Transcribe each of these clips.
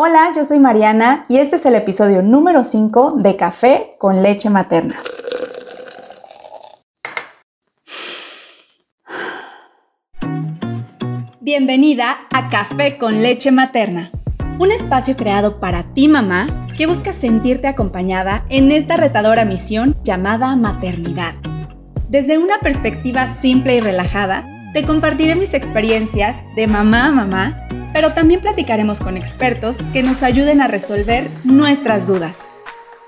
Hola, yo soy Mariana y este es el episodio número 5 de Café con leche materna. Bienvenida a Café con leche materna, un espacio creado para ti mamá que busca sentirte acompañada en esta retadora misión llamada maternidad. Desde una perspectiva simple y relajada, te compartiré mis experiencias de mamá a mamá pero también platicaremos con expertos que nos ayuden a resolver nuestras dudas.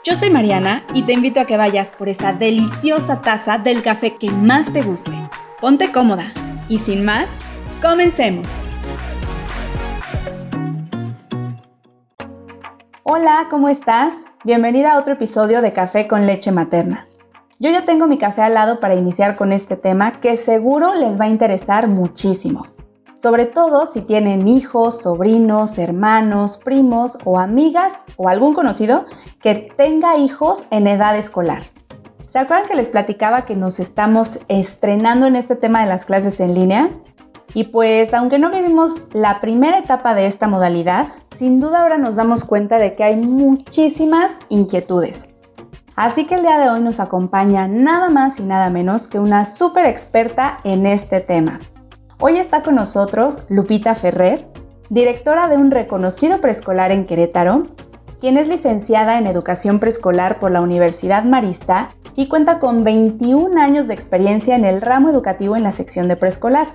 Yo soy Mariana y te invito a que vayas por esa deliciosa taza del café que más te guste. Ponte cómoda y sin más, comencemos. Hola, ¿cómo estás? Bienvenida a otro episodio de Café con leche materna. Yo ya tengo mi café al lado para iniciar con este tema que seguro les va a interesar muchísimo sobre todo si tienen hijos, sobrinos, hermanos, primos o amigas o algún conocido que tenga hijos en edad escolar. ¿Se acuerdan que les platicaba que nos estamos estrenando en este tema de las clases en línea? Y pues aunque no vivimos la primera etapa de esta modalidad, sin duda ahora nos damos cuenta de que hay muchísimas inquietudes. Así que el día de hoy nos acompaña nada más y nada menos que una súper experta en este tema. Hoy está con nosotros Lupita Ferrer, directora de un reconocido preescolar en Querétaro, quien es licenciada en educación preescolar por la Universidad Marista y cuenta con 21 años de experiencia en el ramo educativo en la sección de preescolar.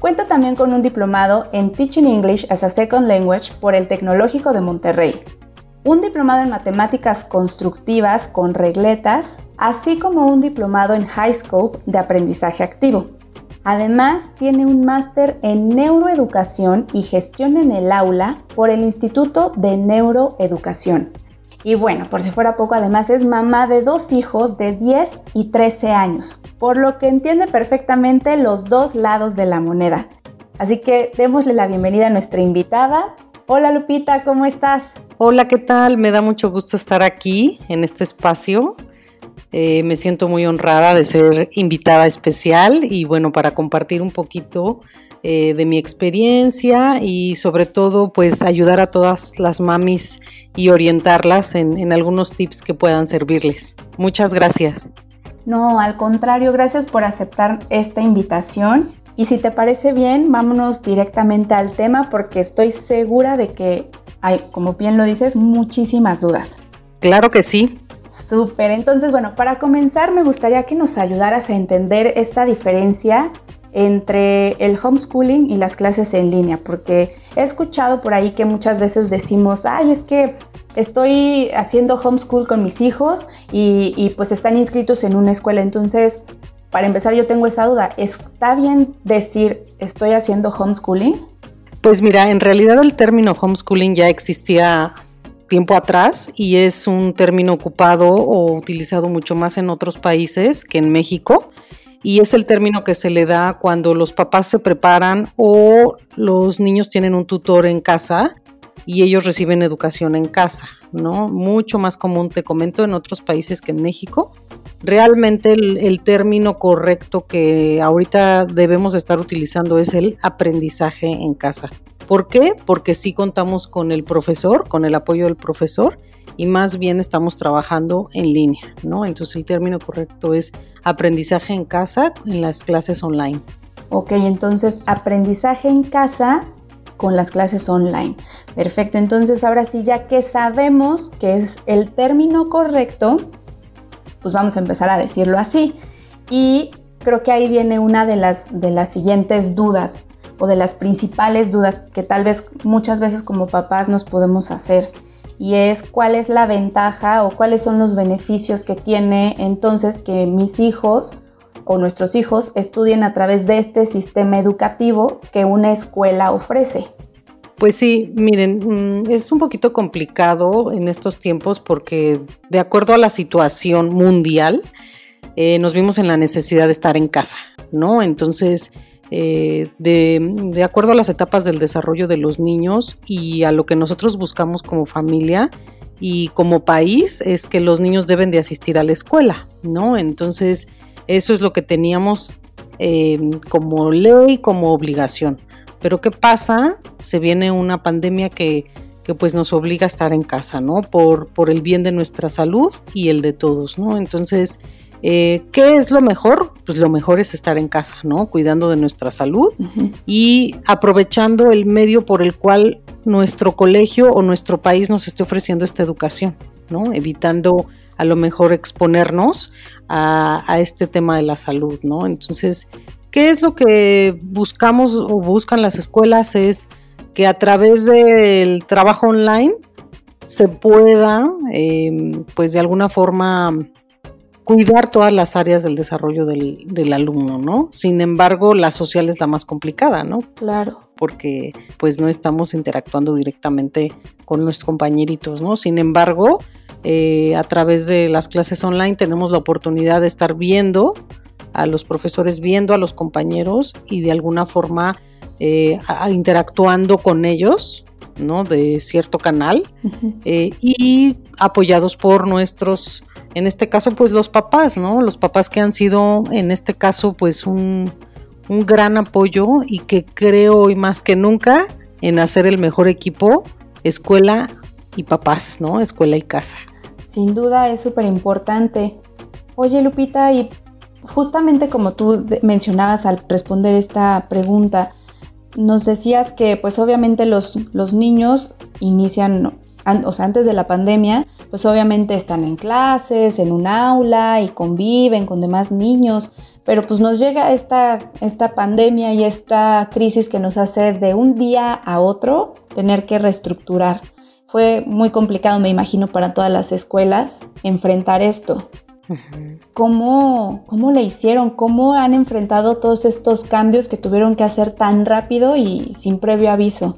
Cuenta también con un diplomado en Teaching English as a Second Language por el Tecnológico de Monterrey, un diplomado en matemáticas constructivas con regletas, así como un diplomado en High Scope de aprendizaje activo. Además, tiene un máster en neuroeducación y gestión en el aula por el Instituto de Neuroeducación. Y bueno, por si fuera poco, además es mamá de dos hijos de 10 y 13 años, por lo que entiende perfectamente los dos lados de la moneda. Así que démosle la bienvenida a nuestra invitada. Hola Lupita, ¿cómo estás? Hola, ¿qué tal? Me da mucho gusto estar aquí en este espacio eh, me siento muy honrada de ser invitada especial y bueno, para compartir un poquito eh, de mi experiencia y sobre todo pues ayudar a todas las mamis y orientarlas en, en algunos tips que puedan servirles. Muchas gracias. No, al contrario, gracias por aceptar esta invitación. Y si te parece bien, vámonos directamente al tema porque estoy segura de que hay, como bien lo dices, muchísimas dudas. Claro que sí. Súper, entonces bueno, para comenzar me gustaría que nos ayudaras a entender esta diferencia entre el homeschooling y las clases en línea, porque he escuchado por ahí que muchas veces decimos, ay, es que estoy haciendo homeschool con mis hijos y, pues están inscritos en una escuela, entonces para empezar yo tengo esa duda, ¿está bien decir estoy haciendo homeschooling? Pues mira, en realidad el término homeschooling ya existía tiempo atrás y es un término ocupado o utilizado mucho más en otros países que en México y es el término que se le da cuando los papás se preparan o los niños tienen un tutor en casa y ellos reciben educación en casa, ¿no? Mucho más común, te comento, en otros países que en México. Realmente el, término correcto que ahorita debemos estar utilizando es el aprendizaje en casa. ¿Por qué? Porque sí contamos con el profesor, con el apoyo del profesor y más bien estamos trabajando en línea, ¿no? Entonces el término correcto es aprendizaje en casa en las clases online. Ok, entonces aprendizaje en casa con las clases online. Perfecto, entonces ahora sí, ya que sabemos que es el término correcto, pues vamos a empezar a decirlo así. Y creo que ahí viene una de las, de las siguientes dudas o de las principales dudas que tal vez muchas veces como papás nos podemos hacer y es cuál es la ventaja o cuáles son los beneficios que tiene entonces que mis hijos o nuestros hijos estudien a través de este sistema educativo que una escuela ofrece. Pues sí, miren, mm, es un poquito complicado en estos tiempos porque de acuerdo a la situación mundial, eh, nos vimos en la necesidad de estar en casa, ¿no? Entonces, eh, de, acuerdo a las etapas del desarrollo de los niños y a lo que nosotros buscamos como familia y como país es que los niños deben de asistir a la escuela, ¿no? Entonces, eso es lo que teníamos eh, como ley, como obligación. Pero ¿qué pasa? Se viene una pandemia que, que pues nos obliga a estar en casa, ¿no? Por, por el bien de nuestra salud y el de todos, ¿no? Entonces, eh, ¿Qué es lo mejor? Pues lo mejor es estar en casa, ¿no? Cuidando de nuestra salud y aprovechando el medio por el cual nuestro colegio o nuestro país nos esté ofreciendo esta educación, ¿no? Evitando a lo mejor exponernos a, este tema de la salud, ¿no? Entonces, ¿qué es lo que buscamos o buscan las escuelas? Es que a través del trabajo online se pueda, em, pues de alguna forma, cuidar todas las áreas del desarrollo del, alumno, ¿no? Sin embargo, la social es la más complicada, ¿no? Claro. Porque pues no estamos interactuando directamente con nuestros compañeritos, ¿no? Sin embargo, eh, a través de las clases online tenemos la oportunidad de estar viendo a los profesores, viendo a los compañeros y de alguna forma eh, interactuando con ellos, ¿no? De cierto canal eh, y apoyados por nuestros, en este caso, pues los papás, ¿no? Los papás que han sido, en este caso, pues un, un gran apoyo y que creo hoy más que nunca en hacer el mejor equipo, escuela y papás, ¿no? Escuela y casa. Sin duda es súper importante. Oye, Lupita, y justamente como tú mencionabas al responder esta pregunta, nos decías que pues obviamente los, los niños inician, o sea, antes de la pandemia, pues obviamente están en clases, en un aula y conviven con demás niños, pero pues nos llega esta, esta pandemia y esta crisis que nos hace de un día a otro tener que reestructurar. Fue muy complicado, me imagino, para todas las escuelas enfrentar esto. ¿Cómo, ¿Cómo le hicieron? ¿Cómo han enfrentado todos estos cambios que tuvieron que hacer tan rápido y sin previo aviso?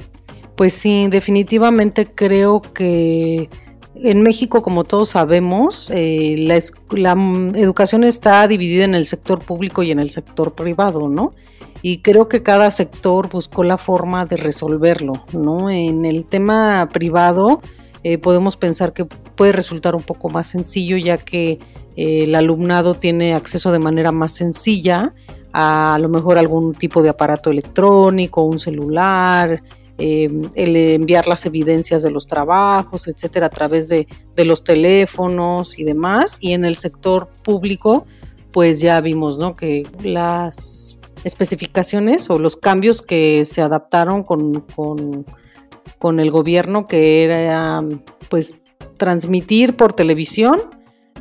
Pues sí, definitivamente creo que en México, como todos sabemos, eh, la, la, educación está dividida en el sector público y en el sector privado, ¿no? Y creo que cada sector buscó la forma de resolverlo, ¿no? En el tema privado eh, podemos pensar que puede resultar un poco más sencillo ya que eh, el alumnado tiene acceso de manera más sencilla a, a lo mejor algún tipo de aparato electrónico, un celular, em, el enviar las evidencias de los trabajos, etcétera, a través de, de, los teléfonos y demás. Y en el sector público, pues ya vimos ¿no? que las especificaciones o los cambios que se adaptaron con, con, con el gobierno, que era pues transmitir por televisión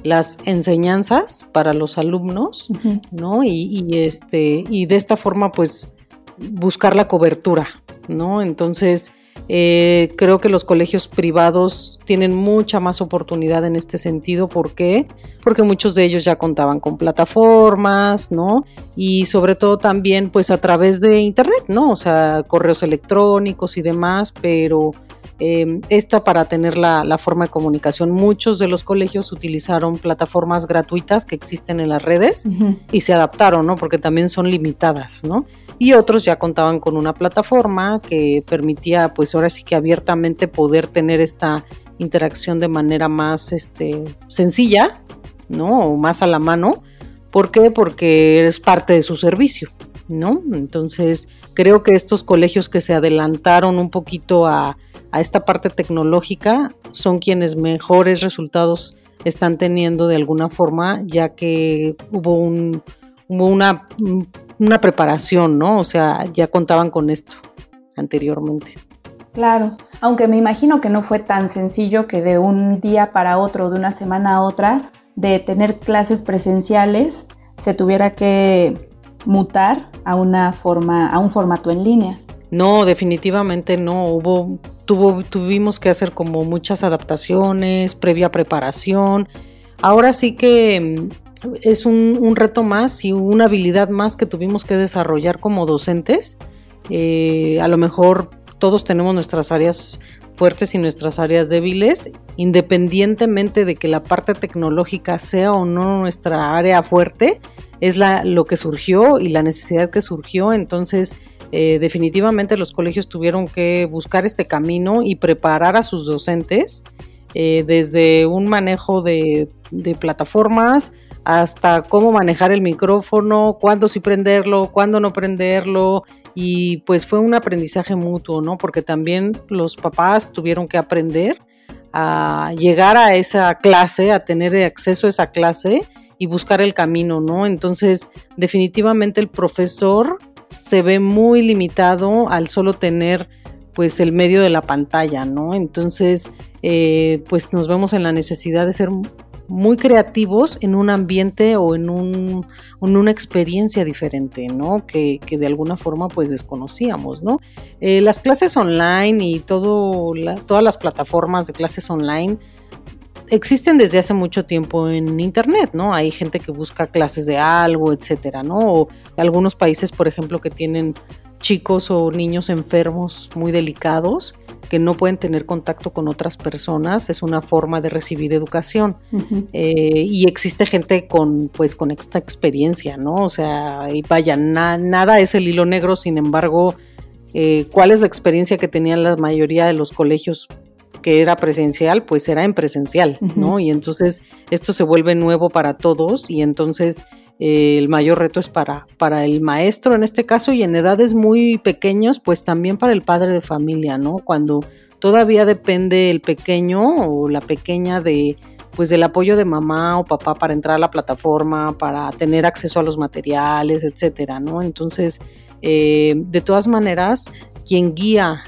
las enseñanzas para los alumnos, ¿no? Y, este, y de esta forma, pues, buscar la cobertura, ¿no? Entonces, eh, creo que los colegios privados tienen mucha más oportunidad en este sentido. ¿Por qué? Porque muchos de ellos ya contaban con plataformas, ¿no? Y sobre todo también, pues, a través de Internet, ¿no? O sea, correos electrónicos y demás, pero Em, esta para tener la, forma de comunicación. Muchos de los colegios utilizaron plataformas gratuitas que existen en las redes y se adaptaron, ¿no? Porque también son limitadas, ¿no? Y otros ya contaban con una plataforma que permitía, pues ahora sí que abiertamente poder tener esta interacción de manera más este, sencilla, ¿no? O más a la mano. ¿Por qué? Porque eres parte de su servicio, ¿no? Entonces, creo que estos colegios que se adelantaron un poquito a, a esta parte tecnológica son quienes mejores resultados están teniendo de alguna forma, ya que hubo, un, una, una preparación, ¿no? O sea, ya contaban con esto anteriormente. Claro, aunque me imagino que no fue tan sencillo que de un día para otro, de una semana a otra, de tener clases presenciales, se tuviera que mutar a una forma, a un formato en línea. No, definitivamente no. Hubo, tuvo, tuvimos que hacer como muchas adaptaciones, previa preparación. Ahora sí que mm, es un, reto más y una habilidad más que tuvimos que desarrollar como docentes. Eh, a lo mejor todos tenemos nuestras áreas fuertes y nuestras áreas débiles, independientemente de que la parte tecnológica sea o no nuestra área fuerte, es la, lo que surgió y la necesidad que surgió. Entonces, eh, definitivamente los colegios tuvieron que buscar este camino y preparar a sus docentes eh, desde un manejo de, plataformas hasta cómo manejar el micrófono, cuándo sí prenderlo, cuándo no prenderlo y pues fue un aprendizaje mutuo, ¿no? Porque también los papás tuvieron que aprender a llegar a esa clase, a tener acceso a esa clase y buscar el camino, ¿no? Entonces, definitivamente el profesor se ve muy limitado al solo tener pues el medio de la pantalla, ¿no? Entonces, eh, pues nos vemos en la necesidad de ser muy creativos en un ambiente o en, un, una experiencia diferente, ¿no? Que, de alguna forma pues desconocíamos, ¿no? Eh, las clases online y todo todas las plataformas de clases online existen desde hace mucho tiempo en internet, ¿no? Hay gente que busca clases de algo, etcétera, ¿no? O algunos países, por ejemplo, que tienen chicos o niños enfermos muy delicados que no pueden tener contacto con otras personas, es una forma de recibir educación. Eh, y existe gente con, pues, con esta experiencia, ¿no? O sea, y vaya, nada es el hilo negro, sin embargo, eh, ¿cuál es la experiencia que tenían la mayoría de los colegios que era presencial, pues era en presencial, ¿no? Y entonces esto se vuelve nuevo para todos y entonces eh, el mayor reto es para, para el maestro en este caso y en edades muy pequeños, pues también para el padre de familia, ¿no? Cuando todavía depende el pequeño o la pequeña de pues del apoyo de mamá o papá para entrar a la plataforma, para tener acceso a los materiales, etcétera, ¿no? Entonces, eh, de todas maneras, quien guía,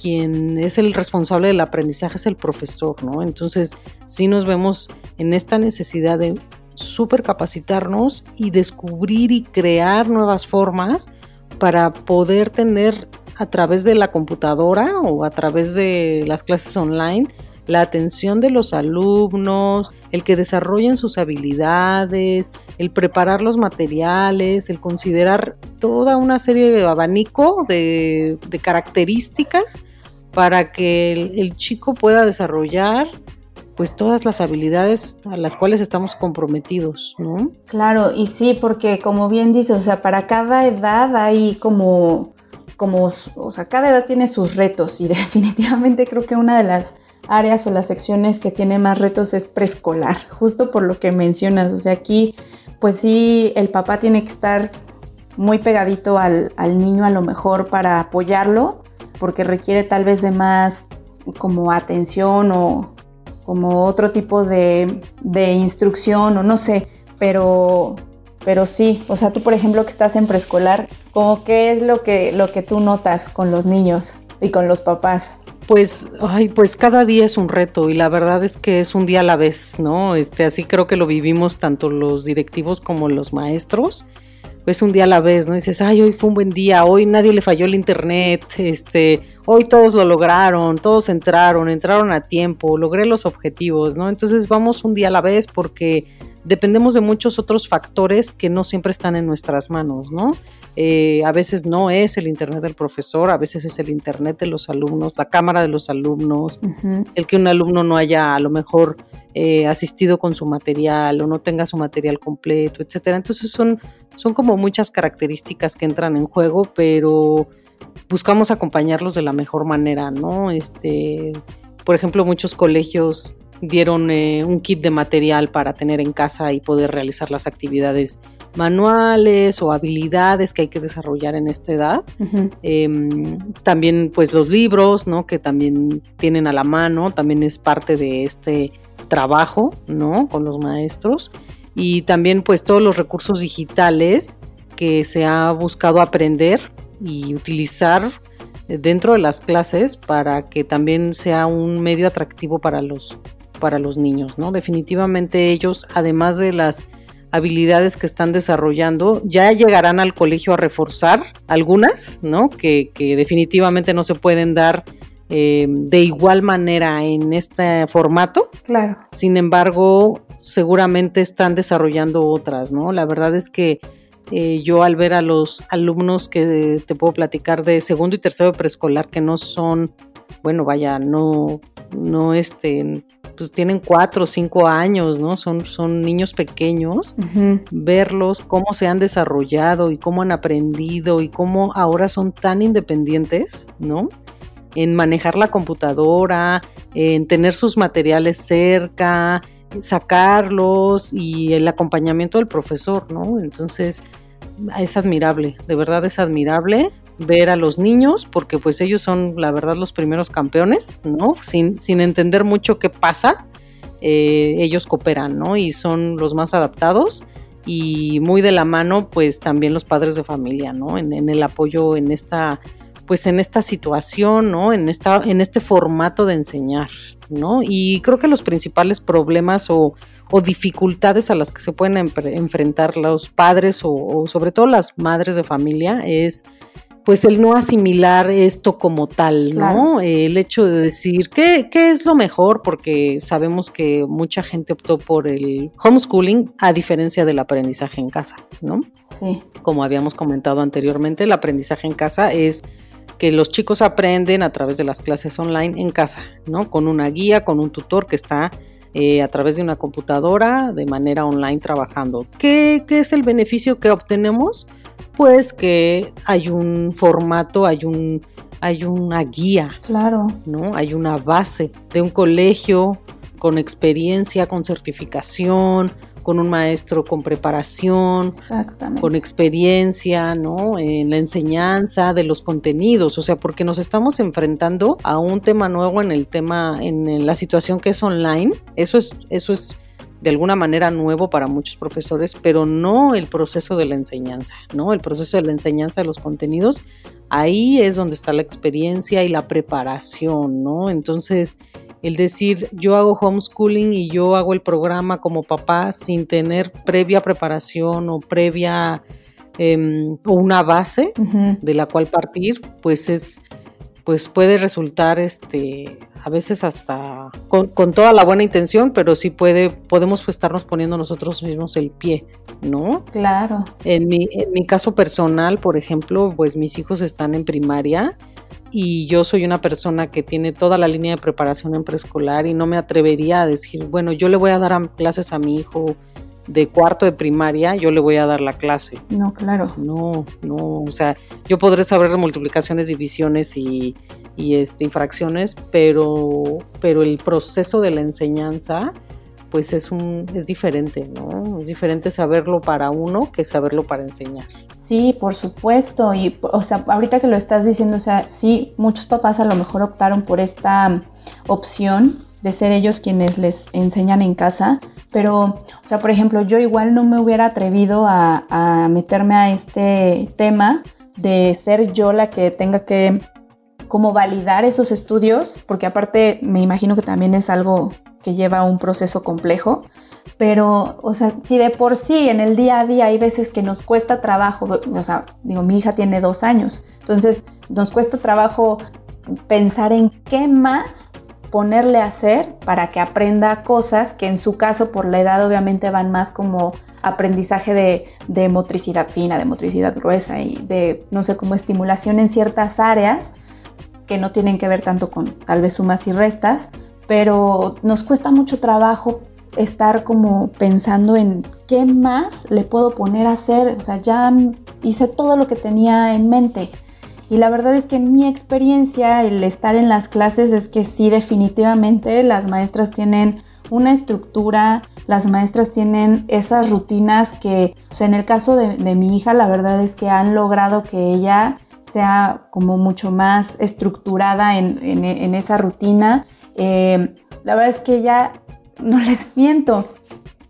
quien es el responsable del aprendizaje es el profesor, ¿no? Entonces, sí nos vemos en esta necesidad de súper capacitarnos y descubrir y crear nuevas formas para poder tener a través de la computadora o a través de las clases online la atención de los alumnos, el que desarrollen sus habilidades, el preparar los materiales, el considerar toda una serie de abanico de, características para que el chico pueda desarrollar pues todas las habilidades a las cuales estamos comprometidos, ¿no? Claro, y sí, porque como bien dices, o sea, para cada edad hay como, como, o sea, cada edad tiene sus retos y definitivamente creo que una de las áreas o las secciones que tiene más retos es preescolar, justo por lo que mencionas, o sea, aquí pues sí, el papá tiene que estar muy pegadito al, al niño a lo mejor para apoyarlo, porque requiere tal vez de más como atención o, como otro tipo de, instrucción o no sé, pero, pero sí, o sea, tú por ejemplo que estás en preescolar, como qué es lo que, lo que tú notas con los niños y con los papás? Pues, ay, pues cada día es un reto y la verdad es que es un día a la vez, ¿no? Este, así creo que lo vivimos tanto los directivos como los maestros pues un día a la vez, ¿no? dices, ay, hoy fue un buen día, hoy nadie le falló el internet, este, hoy todos lo lograron, todos entraron, entraron a tiempo, logré los objetivos, ¿no? Entonces vamos un día a la vez porque dependemos de muchos otros factores que no siempre están en nuestras manos, ¿no? Eh, a veces no es el internet del profesor, a veces es el internet de los alumnos, la cámara de los alumnos, el que un alumno no haya a lo mejor eh, asistido con su material o no tenga su material completo, etcétera. Entonces son, son como muchas características que entran en juego, pero buscamos acompañarlos de la mejor manera, ¿no? Este, por ejemplo, muchos colegios dieron eh, un kit de material para tener en casa y poder realizar las actividades manuales o habilidades que hay que desarrollar en esta edad. Em, también pues los libros, ¿no? Que también tienen a la mano, también es parte de este trabajo, ¿no? Con los maestros. Y también pues todos los recursos digitales que se ha buscado aprender y utilizar dentro de las clases para que también sea un medio atractivo para los para los niños, ¿no? Definitivamente ellos, además de las habilidades que están desarrollando, ya llegarán al colegio a reforzar algunas, ¿no? Que, definitivamente no se pueden dar eh, de igual manera en este formato. Claro. Sin embargo, seguramente están desarrollando otras, ¿no? La verdad es que eh, yo al ver a los alumnos que te puedo platicar de segundo y tercero de preescolar que no son, bueno, vaya, no, no este, pues tienen cuatro o cinco años, ¿no? Son, son niños pequeños, verlos, cómo se han desarrollado y cómo han aprendido y cómo ahora son tan independientes, ¿no? En manejar la computadora, en tener sus materiales cerca, sacarlos y el acompañamiento del profesor, ¿no? Entonces, es admirable, de verdad es admirable ver a los niños, porque pues ellos son la verdad los primeros campeones, ¿no? Sin, sin entender mucho qué pasa, eh, ellos cooperan, ¿no? Y son los más adaptados y muy de la mano pues también los padres de familia, ¿no? En, en el apoyo en esta pues en esta situación, ¿no? En, esta, en este formato de enseñar, ¿no? Y creo que los principales problemas o, dificultades a las que se pueden enfrentar los padres o, sobre todo las madres de familia es pues el no asimilar esto como tal, ¿no? El hecho de decir, ¿qué, ¿qué, es lo mejor? Porque sabemos que mucha gente optó por el homeschooling a diferencia del aprendizaje en casa, ¿no? Sí. Como habíamos comentado anteriormente, el aprendizaje en casa es que los chicos aprenden a través de las clases online en casa, ¿no? Con una guía, con un tutor que está eh, a través de una computadora de manera online trabajando. ¿Qué, es el beneficio que obtenemos? Pues que hay un formato, hay un hay una guía. Claro. ¿No? Hay una base de un colegio con experiencia, con certificación, con un maestro con preparación, con experiencia, ¿no? En la enseñanza de los contenidos, o sea, porque nos estamos enfrentando a un tema nuevo en el tema, en la situación que es online. Eso es, eso es de alguna manera nuevo para muchos profesores, pero no el proceso de la enseñanza, ¿no? El proceso de la enseñanza de los contenidos, ahí es donde está la experiencia y la preparación, ¿no? Entonces, el decir yo hago homeschooling y yo hago el programa como papá sin tener previa preparación o previa em, o una base de la cual partir, pues es pues puede resultar este a veces hasta con, toda la buena intención, pero sí puede podemos estarnos poniendo nosotros mismos el pie, ¿no? Claro. En mi, en mi caso personal, por ejemplo, pues mis hijos están en primaria y yo soy una persona que tiene toda la línea de preparación en preescolar y no me atrevería a decir, bueno, yo le voy a dar clases a mi hijo de cuarto de primaria, yo le voy a dar la clase. No, claro. No, no, o sea, yo podré saber multiplicaciones, divisiones y, y este, infracciones, pero, pero el proceso de la enseñanza, pues es un es diferente, ¿no? Es diferente saberlo para uno que saberlo para enseñar. Sí, por supuesto. Y, o sea, ahorita que lo estás diciendo, o sea, sí, muchos papás a lo mejor optaron por esta opción de ser ellos quienes les enseñan en casa. Pero, o sea, por ejemplo, yo igual no me hubiera atrevido a, a meterme a este tema de ser yo la que tenga que como validar esos estudios, porque aparte me imagino que también es algo que lleva un proceso complejo, pero, o sea, si de por sí en el día a día hay veces que nos cuesta trabajo, o sea, digo, mi hija tiene dos años, entonces nos cuesta trabajo pensar en qué más ponerle a hacer para que aprenda cosas que en su caso por la edad obviamente van más como aprendizaje de, de motricidad fina, de motricidad gruesa y de, no sé, como estimulación en ciertas áreas que no tienen que ver tanto con tal vez sumas y restas, pero nos cuesta mucho trabajo estar como pensando en qué más le puedo poner a hacer. O sea, ya hice todo lo que tenía en mente. Y la verdad es que en mi experiencia, el estar en las clases es que sí, definitivamente las maestras tienen una estructura, las maestras tienen esas rutinas que, o sea, en el caso de, mi hija, la verdad es que han logrado que ella sea como mucho más estructurada en esa rutina eh, la verdad es que ya, no les miento,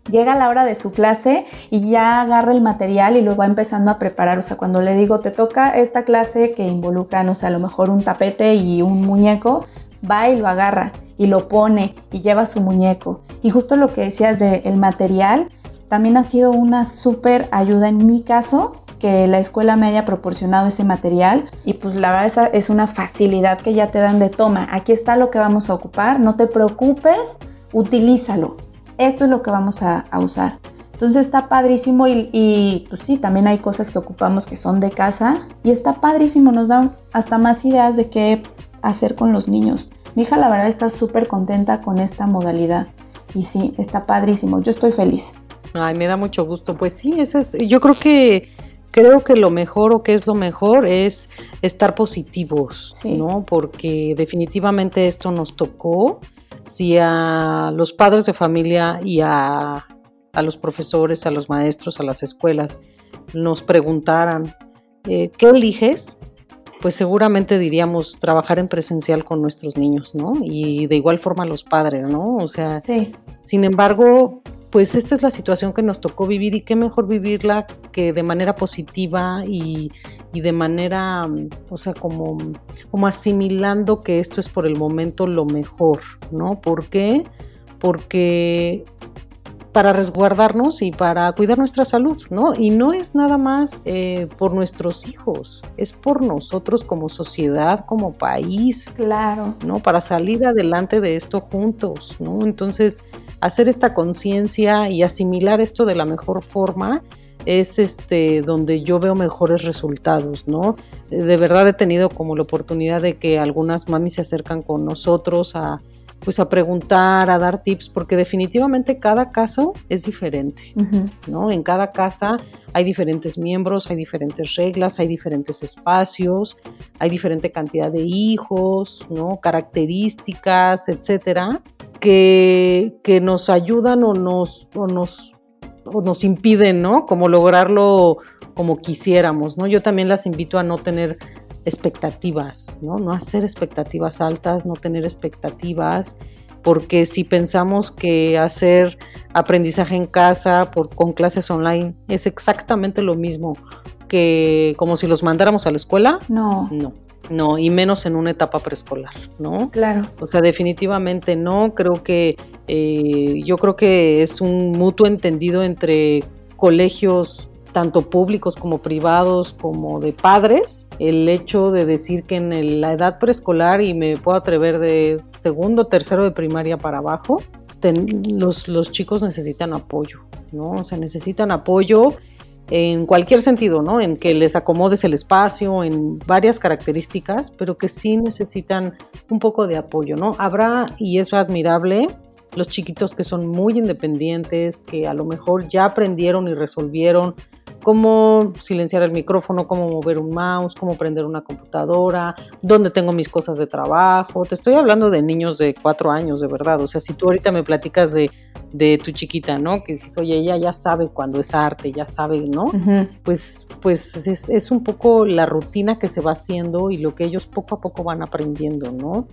llega la hora de su clase y ya agarra el material y lo va empezando a preparar. O sea, cuando le digo, te toca esta clase que involucra, no sé, a lo mejor un tapete y un muñeco, va y lo agarra y lo pone y lleva su muñeco. Y justo lo que decías del material, también ha sido una súper ayuda en mi caso que la escuela me haya proporcionado ese material y pues la verdad esa es una facilidad que ya te dan de toma. Aquí está lo que vamos a ocupar, no te preocupes, utilízalo. Esto es lo que vamos a, usar. Entonces está padrísimo y, y, pues sí, también hay cosas que ocupamos que son de casa y está padrísimo, nos dan hasta más ideas de qué hacer con los niños. Mi hija la verdad está súper contenta con esta modalidad y sí, está padrísimo, yo estoy feliz. Ay, me da mucho gusto, pues sí, eso es, yo creo que creo que lo mejor o que es lo mejor es estar positivos, ¿no? Porque definitivamente esto nos tocó. Si a los padres de familia y a, los profesores, a los maestros, a las escuelas nos preguntaran, eh, ¿qué eliges? pues seguramente diríamos trabajar en presencial con nuestros niños, ¿no? Y de igual forma los padres, ¿no? O sea, sí. sin embargo, pues esta es la situación que nos tocó vivir y qué mejor vivirla que de manera positiva y, de manera, o sea, como, como asimilando que esto es por el momento lo mejor, ¿no? ¿Por qué? Porque para resguardarnos y para cuidar nuestra salud, ¿no? Y no es nada más eh, por nuestros hijos, es por nosotros como sociedad, como país. Claro. ¿No? Para salir adelante de esto juntos, ¿no? Entonces, hacer esta conciencia y asimilar esto de la mejor forma es este donde yo veo mejores resultados, ¿no? De verdad he tenido como la oportunidad de que algunas mamis se acercan con nosotros a pues a preguntar, a dar tips, porque definitivamente cada caso es diferente, ¿no? En cada casa hay diferentes miembros, hay diferentes reglas, hay diferentes espacios, hay diferente cantidad de hijos, ¿no? Características, etcétera que, que nos ayudan o nos, o nos, o nos impiden, ¿no? Como lograrlo como quisiéramos, ¿no? Yo también las invito a no tener expectativas, ¿no? No hacer expectativas altas, no tener expectativas, porque si pensamos que hacer aprendizaje en casa por, con clases online es exactamente lo mismo que como si los mandáramos a la escuela, no. No, no, y menos en una etapa preescolar, ¿no? Claro. O sea, definitivamente no, creo que eh, yo creo que es un mutuo entendido entre colegios tanto públicos como privados como de padres, el hecho de decir que en la edad preescolar, y me puedo atrever de segundo, tercero de primaria para abajo, los, los chicos necesitan apoyo, ¿no? O sea, necesitan apoyo en cualquier sentido, ¿no? En que les acomodes el espacio, en varias características, pero que sí necesitan un poco de apoyo, ¿no? Habrá, y eso es admirable, los chiquitos que son muy independientes, que a lo mejor ya aprendieron y resolvieron cómo silenciar el micrófono, cómo mover un mouse, cómo prender una computadora, dónde tengo mis cosas de trabajo. Te estoy hablando de niños de cuatro años, de verdad. O sea, si tú ahorita me platicas de, tu chiquita, ¿no? Que dices, oye, ella ya sabe cuando es arte, ya sabe, ¿no? Pues, pues es, es un poco la rutina que se va haciendo y lo que ellos poco a poco van aprendiendo, ¿no?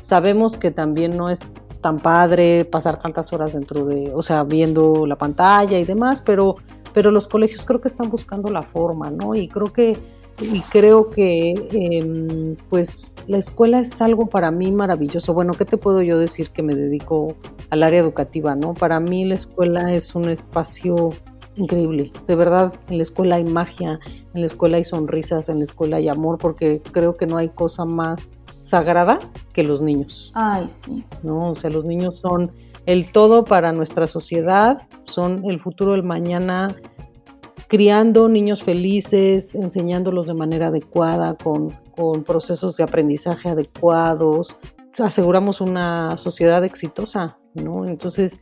Sabemos que también no es tan padre pasar tantas horas dentro de, o sea, viendo la pantalla y demás, pero pero los colegios creo que están buscando la forma, ¿no? Y creo que y creo que em, pues la escuela es algo para mí maravilloso. Bueno, ¿qué te puedo yo decir que me dedico al área educativa, no? Para mí la escuela es un espacio increíble. De verdad, en la escuela hay magia, en la escuela hay sonrisas, en la escuela hay amor, porque creo que no hay cosa más sagrada que los niños. Ay, sí. ¿No? O sea, los niños son el todo para nuestra sociedad, son el futuro del mañana, criando niños felices, enseñándolos de manera adecuada, con, procesos de aprendizaje adecuados, aseguramos una sociedad exitosa, ¿no? Entonces,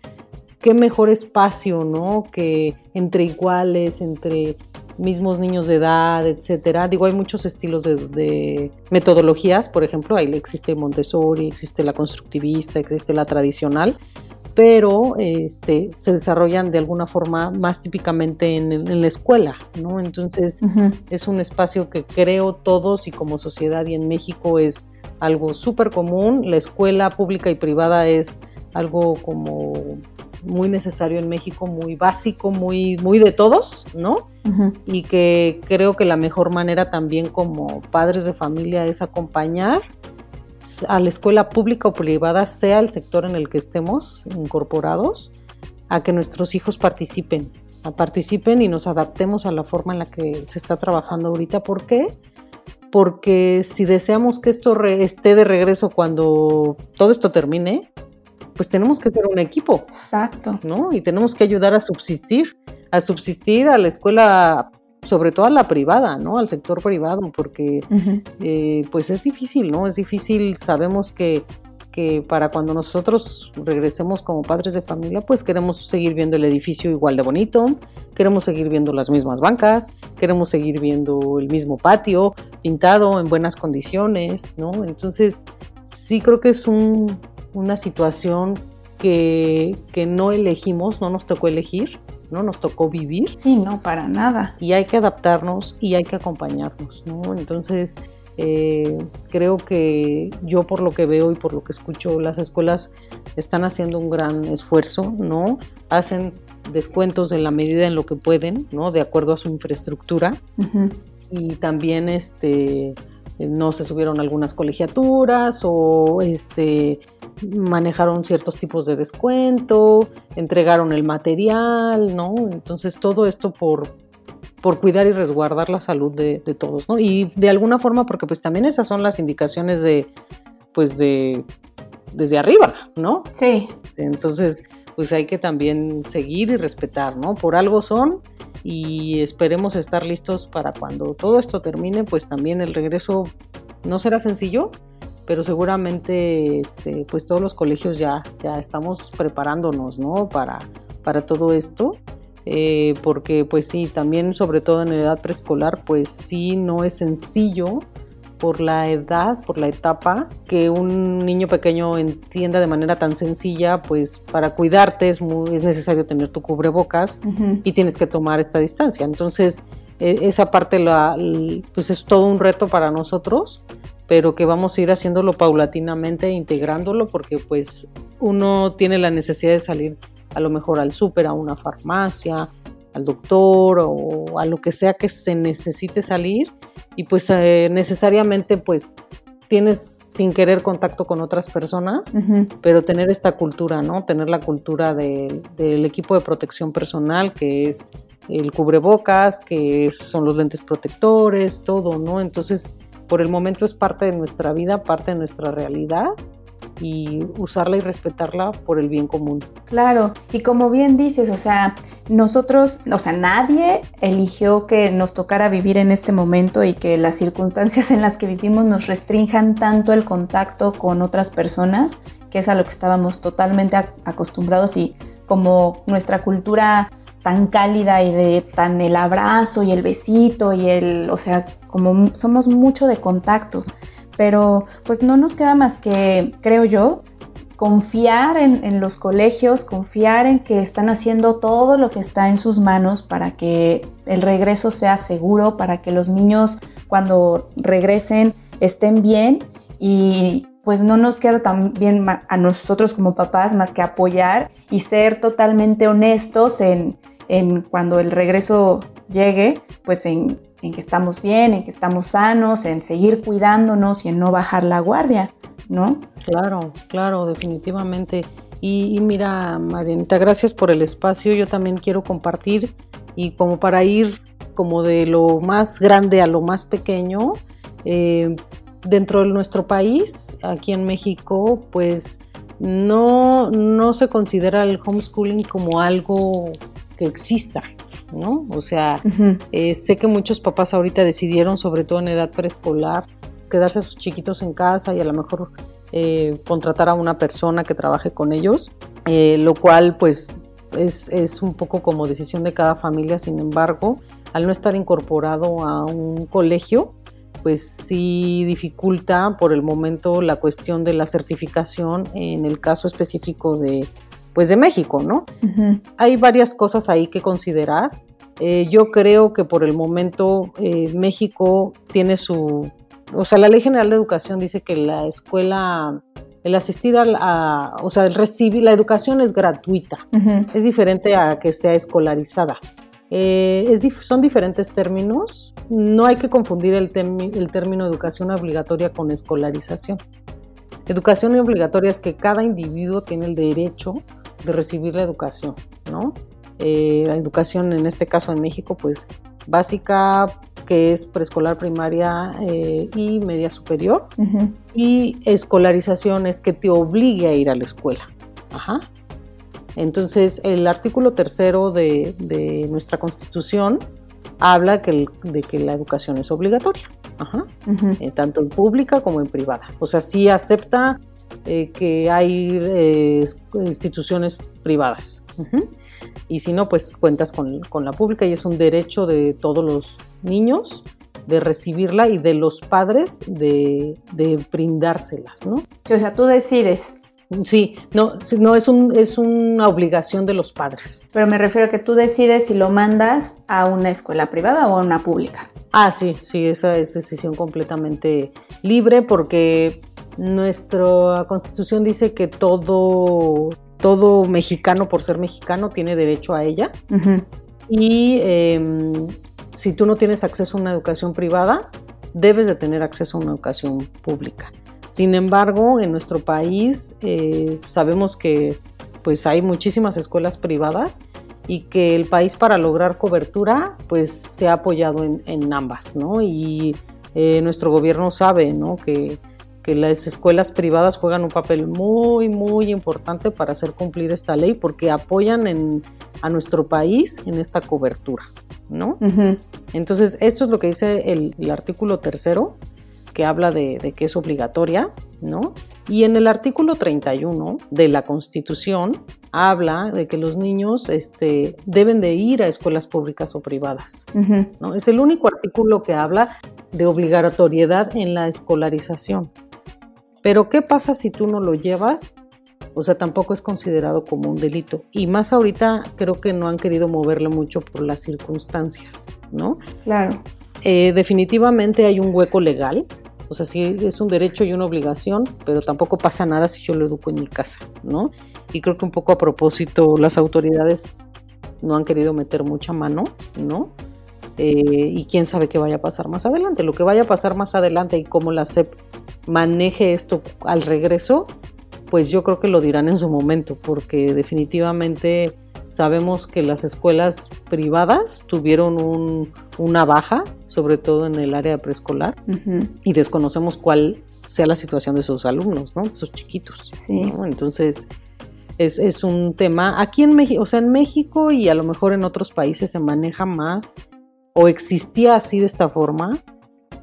qué mejor espacio, ¿no? Que entre iguales, entre mismos niños de edad, etcétera. Digo, hay muchos estilos de, de, metodologías, por ejemplo, ahí existe Montessori, existe la constructivista, existe la tradicional, pero este, se desarrollan de alguna forma más típicamente en, la escuela, ¿no? Entonces es un espacio que creo todos y como sociedad y en México es algo súper común. La escuela pública y privada es algo como muy necesario en México, muy básico, muy, muy de todos, ¿no? Y que creo que la mejor manera también como padres de familia es acompañar a la escuela pública o privada, sea el sector en el que estemos incorporados, a que nuestros hijos participen, a participen y nos adaptemos a la forma en la que se está trabajando ahorita. ¿Por qué? Porque si deseamos que esto esté de regreso cuando todo esto termine, pues tenemos que ser un equipo. Exacto. ¿No? Y tenemos que ayudar a subsistir, a subsistir a la escuela sobre todo a la privada, ¿no? Al sector privado, porque eh, pues es difícil, ¿no? Es difícil, sabemos que, que para cuando nosotros regresemos como padres de familia, pues queremos seguir viendo el edificio igual de bonito, queremos seguir viendo las mismas bancas, queremos seguir viendo el mismo patio pintado en buenas condiciones, ¿no? Entonces, sí creo que es un, una situación que, que no elegimos, no nos tocó elegir, ¿no? Nos tocó vivir. Sí, no, para nada. Y hay que adaptarnos y hay que acompañarnos, ¿no? Entonces, Eh, creo que yo por lo que veo y por lo que escucho, las escuelas están haciendo un gran esfuerzo, ¿no? Hacen descuentos en la medida en lo que pueden, ¿no? De acuerdo a su infraestructura. Y también este, no se subieron algunas colegiaturas o este, manejaron ciertos tipos de descuento, entregaron el material, ¿no? Entonces todo esto por, por cuidar y resguardar la salud de, todos, ¿no? Y de alguna forma, porque pues también esas son las indicaciones de, pues de, desde arriba, ¿no? Sí. Entonces, pues hay que también seguir y respetar, ¿no? Por algo son y esperemos estar listos para cuando todo esto termine, pues también el regreso no será sencillo, pero seguramente este, pues todos los colegios ya, ya estamos preparándonos, ¿no? Para, para todo esto. Eh, porque pues sí, también sobre todo en la edad preescolar, pues sí, no es sencillo por la edad, por la etapa, que un niño pequeño entienda de manera tan sencilla, pues para cuidarte es, muy, es necesario tener tu cubrebocas y tienes que tomar esta distancia. Entonces, e, esa parte la, pues es todo un reto para nosotros, pero que vamos a ir haciéndolo paulatinamente, integrándolo, porque pues uno tiene la necesidad de salir a lo mejor al súper, a una farmacia, al doctor o a lo que sea que se necesite salir y pues eh, necesariamente pues tienes sin querer contacto con otras personas, pero tener esta cultura, ¿no? Tener la cultura del equipo de protección personal, que es el cubrebocas, que son los lentes protectores, todo, ¿no? Entonces, por el momento es parte de nuestra vida, parte de nuestra realidad y usarla y respetarla por el bien común. Claro, y como bien dices, o sea, nosotros, o sea, nadie eligió que nos tocara vivir en este momento y que las circunstancias en las que vivimos nos restrinjan tanto el contacto con otras personas, que es a lo que estábamos totalmente acostumbrados y como nuestra cultura tan cálida y de tan el abrazo y el besito y el, o sea, como somos mucho de contacto pero pues no nos queda más que, creo yo, confiar en, los colegios, confiar en que están haciendo todo lo que está en sus manos para que el regreso sea seguro, para que los niños cuando regresen estén bien y pues no nos queda también a nosotros como papás más que apoyar y ser totalmente honestos en, en cuando el regreso llegue, pues en en que estamos bien, en que estamos sanos, en seguir cuidándonos y en no bajar la guardia, ¿no? Claro, claro, definitivamente. Y, mira, Marianita, gracias por el espacio. Yo también quiero compartir y como para ir como de lo más grande a lo más pequeño, eh, dentro de nuestro país, aquí en México, pues no, no se considera el homeschooling como algo que exista, ¿no? O sea, eh, sé que muchos papás ahorita decidieron, sobre todo en edad preescolar, quedarse a sus chiquitos en casa y a lo mejor eh, contratar a una persona que trabaje con ellos, eh, lo cual pues es, es, un poco como decisión de cada familia, sin embargo, al no estar incorporado a un colegio, pues sí dificulta por el momento la cuestión de la certificación en el caso específico de pues de México, ¿no? Hay varias cosas ahí que considerar. Eh, yo creo que por el momento eh, México tiene su, o sea, la Ley General de Educación dice que la escuela, el asistida, a, o sea, el recibir, la educación es gratuita, es diferente a que sea escolarizada. Eh, es son diferentes términos, no hay que confundir el, el término educación obligatoria con escolarización. Educación obligatoria es que cada individuo tiene el derecho de recibir la educación, ¿no? Eh, la educación en este caso en México, pues básica, que es preescolar, primaria eh, y media superior, y escolarización es que te obligue a ir a la escuela. Ajá. Entonces, el artículo tercero de, nuestra Constitución habla de que la educación es obligatoria, Ajá. Eh, tanto en pública como en privada. O sea, sí acepta eh, que hay eh, instituciones privadas. Y si no, pues cuentas con, la pública y es un derecho de todos los niños de recibirla y de los padres de, de brindárselas, ¿no? o sea, tú decides Sí, no, no es, un, es una obligación de los padres. Pero me refiero a que tú decides si lo mandas a una escuela privada o a una pública. Ah, sí, sí, esa es decisión completamente libre porque nuestra constitución dice que todo, todo mexicano, por ser mexicano, tiene derecho a ella. Y em, si tú no tienes acceso a una educación privada, debes de tener acceso a una educación pública. Sin embargo, en nuestro país eh, sabemos que pues hay muchísimas escuelas privadas y que el país para lograr cobertura pues se ha apoyado en, ambas, ¿no? Y eh, nuestro gobierno sabe, ¿no? Que, que las escuelas privadas juegan un papel muy, muy importante para hacer cumplir esta ley porque apoyan en, a nuestro país en esta cobertura, ¿no? Entonces, esto es lo que dice el, el artículo tercero que habla de, que es obligatoria, ¿no? Y en el artículo 31 de la Constitución habla de que los niños este, deben de ir a escuelas públicas o privadas. ¿no? Es el único artículo que habla de obligatoriedad en la escolarización. Pero ¿qué pasa si tú no lo llevas? O sea, tampoco es considerado como un delito. Y más ahorita creo que no han querido moverle mucho por las circunstancias, ¿no? Claro. Eh, definitivamente hay un hueco legal, o sea, sí es un derecho y una obligación, pero tampoco pasa nada si yo lo educo en mi casa, ¿no? Y creo que un poco a propósito las autoridades no han querido meter mucha mano, ¿no? Eh, y quién sabe qué vaya a pasar más adelante. Lo que vaya a pasar más adelante y cómo la SEP maneje esto al regreso, pues yo creo que lo dirán en su momento, porque definitivamente Sabemos que las escuelas privadas tuvieron una baja, sobre todo en el área preescolar, y desconocemos cuál sea la situación de sus alumnos, ¿no? Esos chiquitos. Sí. Entonces, es, es, un tema. Aquí en México, o sea, en México y a lo mejor en otros países se maneja más, o existía así de esta forma,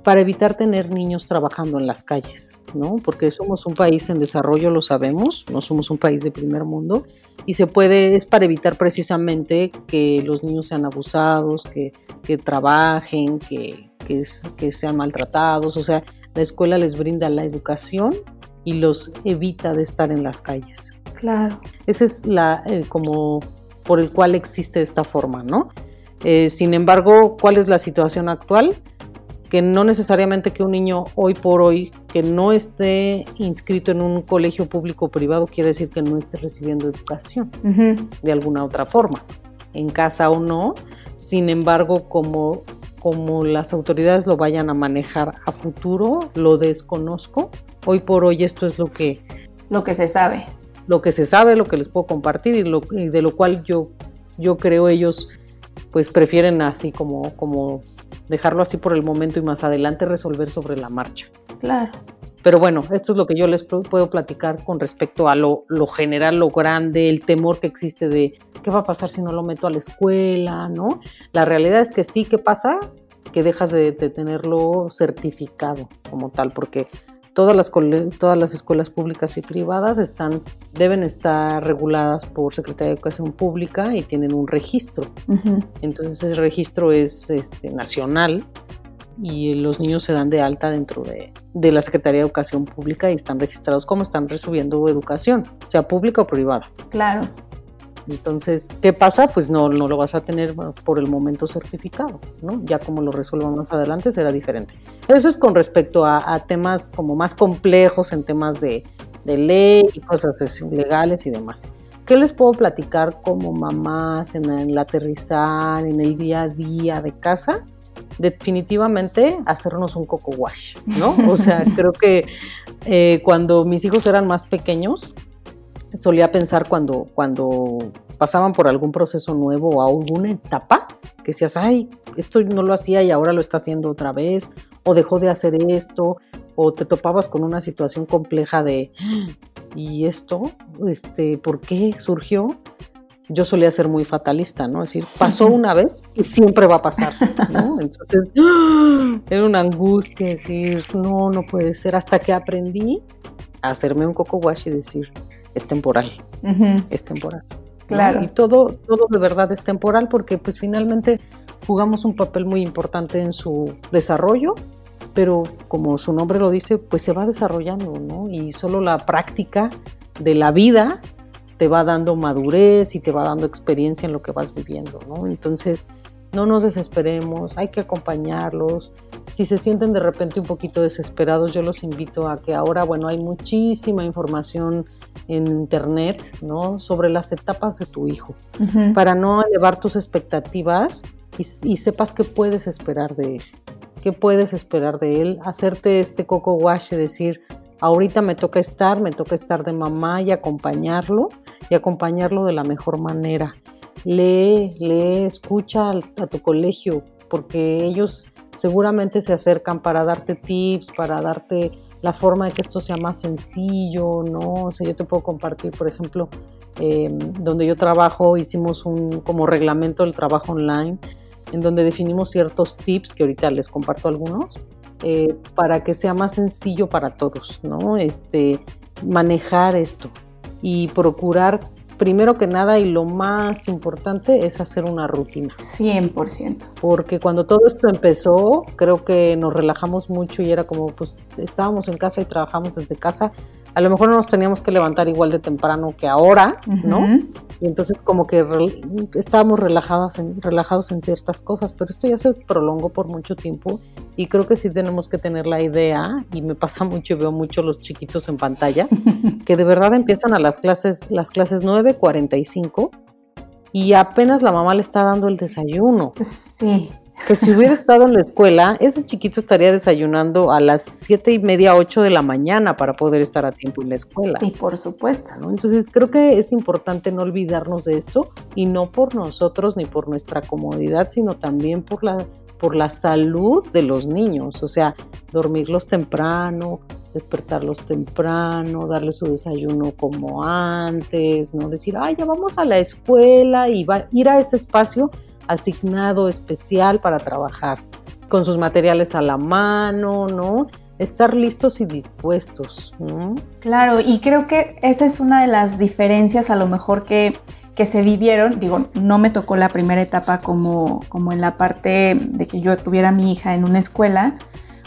para evitar tener niños trabajando en las calles, ¿no? Porque somos un país en desarrollo, lo sabemos, no somos un país de primer mundo y se puede, es para evitar precisamente que los niños sean abusados, que, trabajen, que, que, sean maltratados, o sea, la escuela les brinda la educación y los evita de estar en las calles. Claro. Ese es la, eh, como por el cual existe esta forma, ¿no? Eh, sin embargo, ¿cuál es la situación actual? Que no necesariamente que un niño hoy por hoy que no esté inscrito en un colegio público o privado quiere decir que no esté recibiendo educación de alguna otra forma, en casa o no. Sin embargo, como, como las autoridades lo vayan a manejar a futuro, lo desconozco. Hoy por hoy esto es lo que... Lo que se sabe. Lo que se sabe, lo que les puedo compartir y, lo, y de lo cual yo, yo creo ellos pues prefieren así como, como dejarlo así por el momento y más adelante resolver sobre la marcha. Claro. Pero bueno, esto es lo que yo les puedo platicar con respecto a lo, general, lo grande, el temor que existe de qué va a pasar si no lo meto a la escuela, ¿no? La realidad es que sí, ¿qué pasa? Que dejas de tenerlo certificado como tal, porque Todas las, todas las escuelas públicas y privadas están, deben estar reguladas por Secretaría de Educación Pública y tienen un registro. Entonces ese registro es este, nacional y los niños se dan de alta dentro de, de, la Secretaría de Educación Pública y están registrados como están recibiendo educación, sea pública o privada. Claro. Entonces, ¿qué pasa? Pues no, no lo vas a tener por el momento certificado, ¿no? Ya como lo resuelvan más adelante será diferente. Eso es con respecto a, temas como más complejos en temas de, ley y cosas legales y demás. ¿Qué les puedo platicar como mamás en el aterrizar, en el día a día de casa? definitivamente hacernos un coco wash, ¿no? O sea, creo que eh, cuando mis hijos eran más pequeños, solía pensar cuando, cuando pasaban por algún proceso nuevo o alguna etapa, que decías, ay, esto no lo hacía y ahora lo está haciendo otra vez, o dejó de hacer esto, o te topabas con una situación compleja de, ¿y esto? Este, ¿Por qué surgió? Yo solía ser muy fatalista, ¿no? Es decir, pasó una vez y siempre va a pasar, ¿no? Entonces, era una angustia decir, no, no puede ser, hasta que aprendí a hacerme un coco wash y decir, es temporal, es temporal. Claro. Y todo, todo de verdad es temporal porque pues finalmente jugamos un papel muy importante en su desarrollo, pero como su nombre lo dice, pues se va desarrollando, ¿no? Y solo la práctica de la vida te va dando madurez y te va dando experiencia en lo que vas viviendo, ¿no? Entonces, no nos desesperemos, hay que acompañarlos. Si se sienten de repente un poquito desesperados, yo los invito a que ahora, bueno, hay muchísima información en internet, ¿no? Sobre las etapas de tu hijo, para no elevar tus expectativas y, y, sepas qué puedes esperar de él. ¿Qué puedes esperar de él? Hacerte este coco wash y decir, ahorita me toca estar, me toca estar de mamá y acompañarlo y acompañarlo de la mejor manera lee, lee, escucha a tu colegio, porque ellos seguramente se acercan para darte tips, para darte la forma de que esto sea más sencillo, ¿no? O sea, yo te puedo compartir, por ejemplo, em, donde yo trabajo, hicimos un como reglamento del trabajo online, en donde definimos ciertos tips, que ahorita les comparto algunos, eh, para que sea más sencillo para todos, ¿no? Este, manejar esto y procurar primero que nada y lo más importante es hacer una rutina. 100%. Porque cuando todo esto empezó, creo que nos relajamos mucho y era como, pues estábamos en casa y trabajamos desde casa. A lo mejor no nos teníamos que levantar igual de temprano que ahora, ¿no? y entonces como que estábamos relajadas en, relajados en ciertas cosas, pero esto ya se prolongó por mucho tiempo y creo que sí tenemos que tener la idea, y me pasa mucho y veo mucho los chiquitos en pantalla, que de verdad empiezan a las clases, las clases 9.45 y apenas la mamá le está dando el desayuno. Sí que si hubiera estado en la escuela, ese chiquito estaría desayunando a las siete y media, ocho de la mañana para poder estar a tiempo en la escuela. Sí, por supuesto. Entonces creo que es importante no olvidarnos de esto y no por nosotros ni por nuestra comodidad, sino también por la, por la salud de los niños. O sea, dormirlos temprano, despertarlos temprano, darles su desayuno como antes, no decir, ay, ya vamos a la escuela y va, ir a ese espacio asignado especial para trabajar, con sus materiales a la mano, ¿no? Estar listos y dispuestos. Claro, y creo que esa es una de las diferencias a lo mejor que, que se vivieron. Digo, no me tocó la primera etapa como, como en la parte de que yo tuviera a mi hija en una escuela,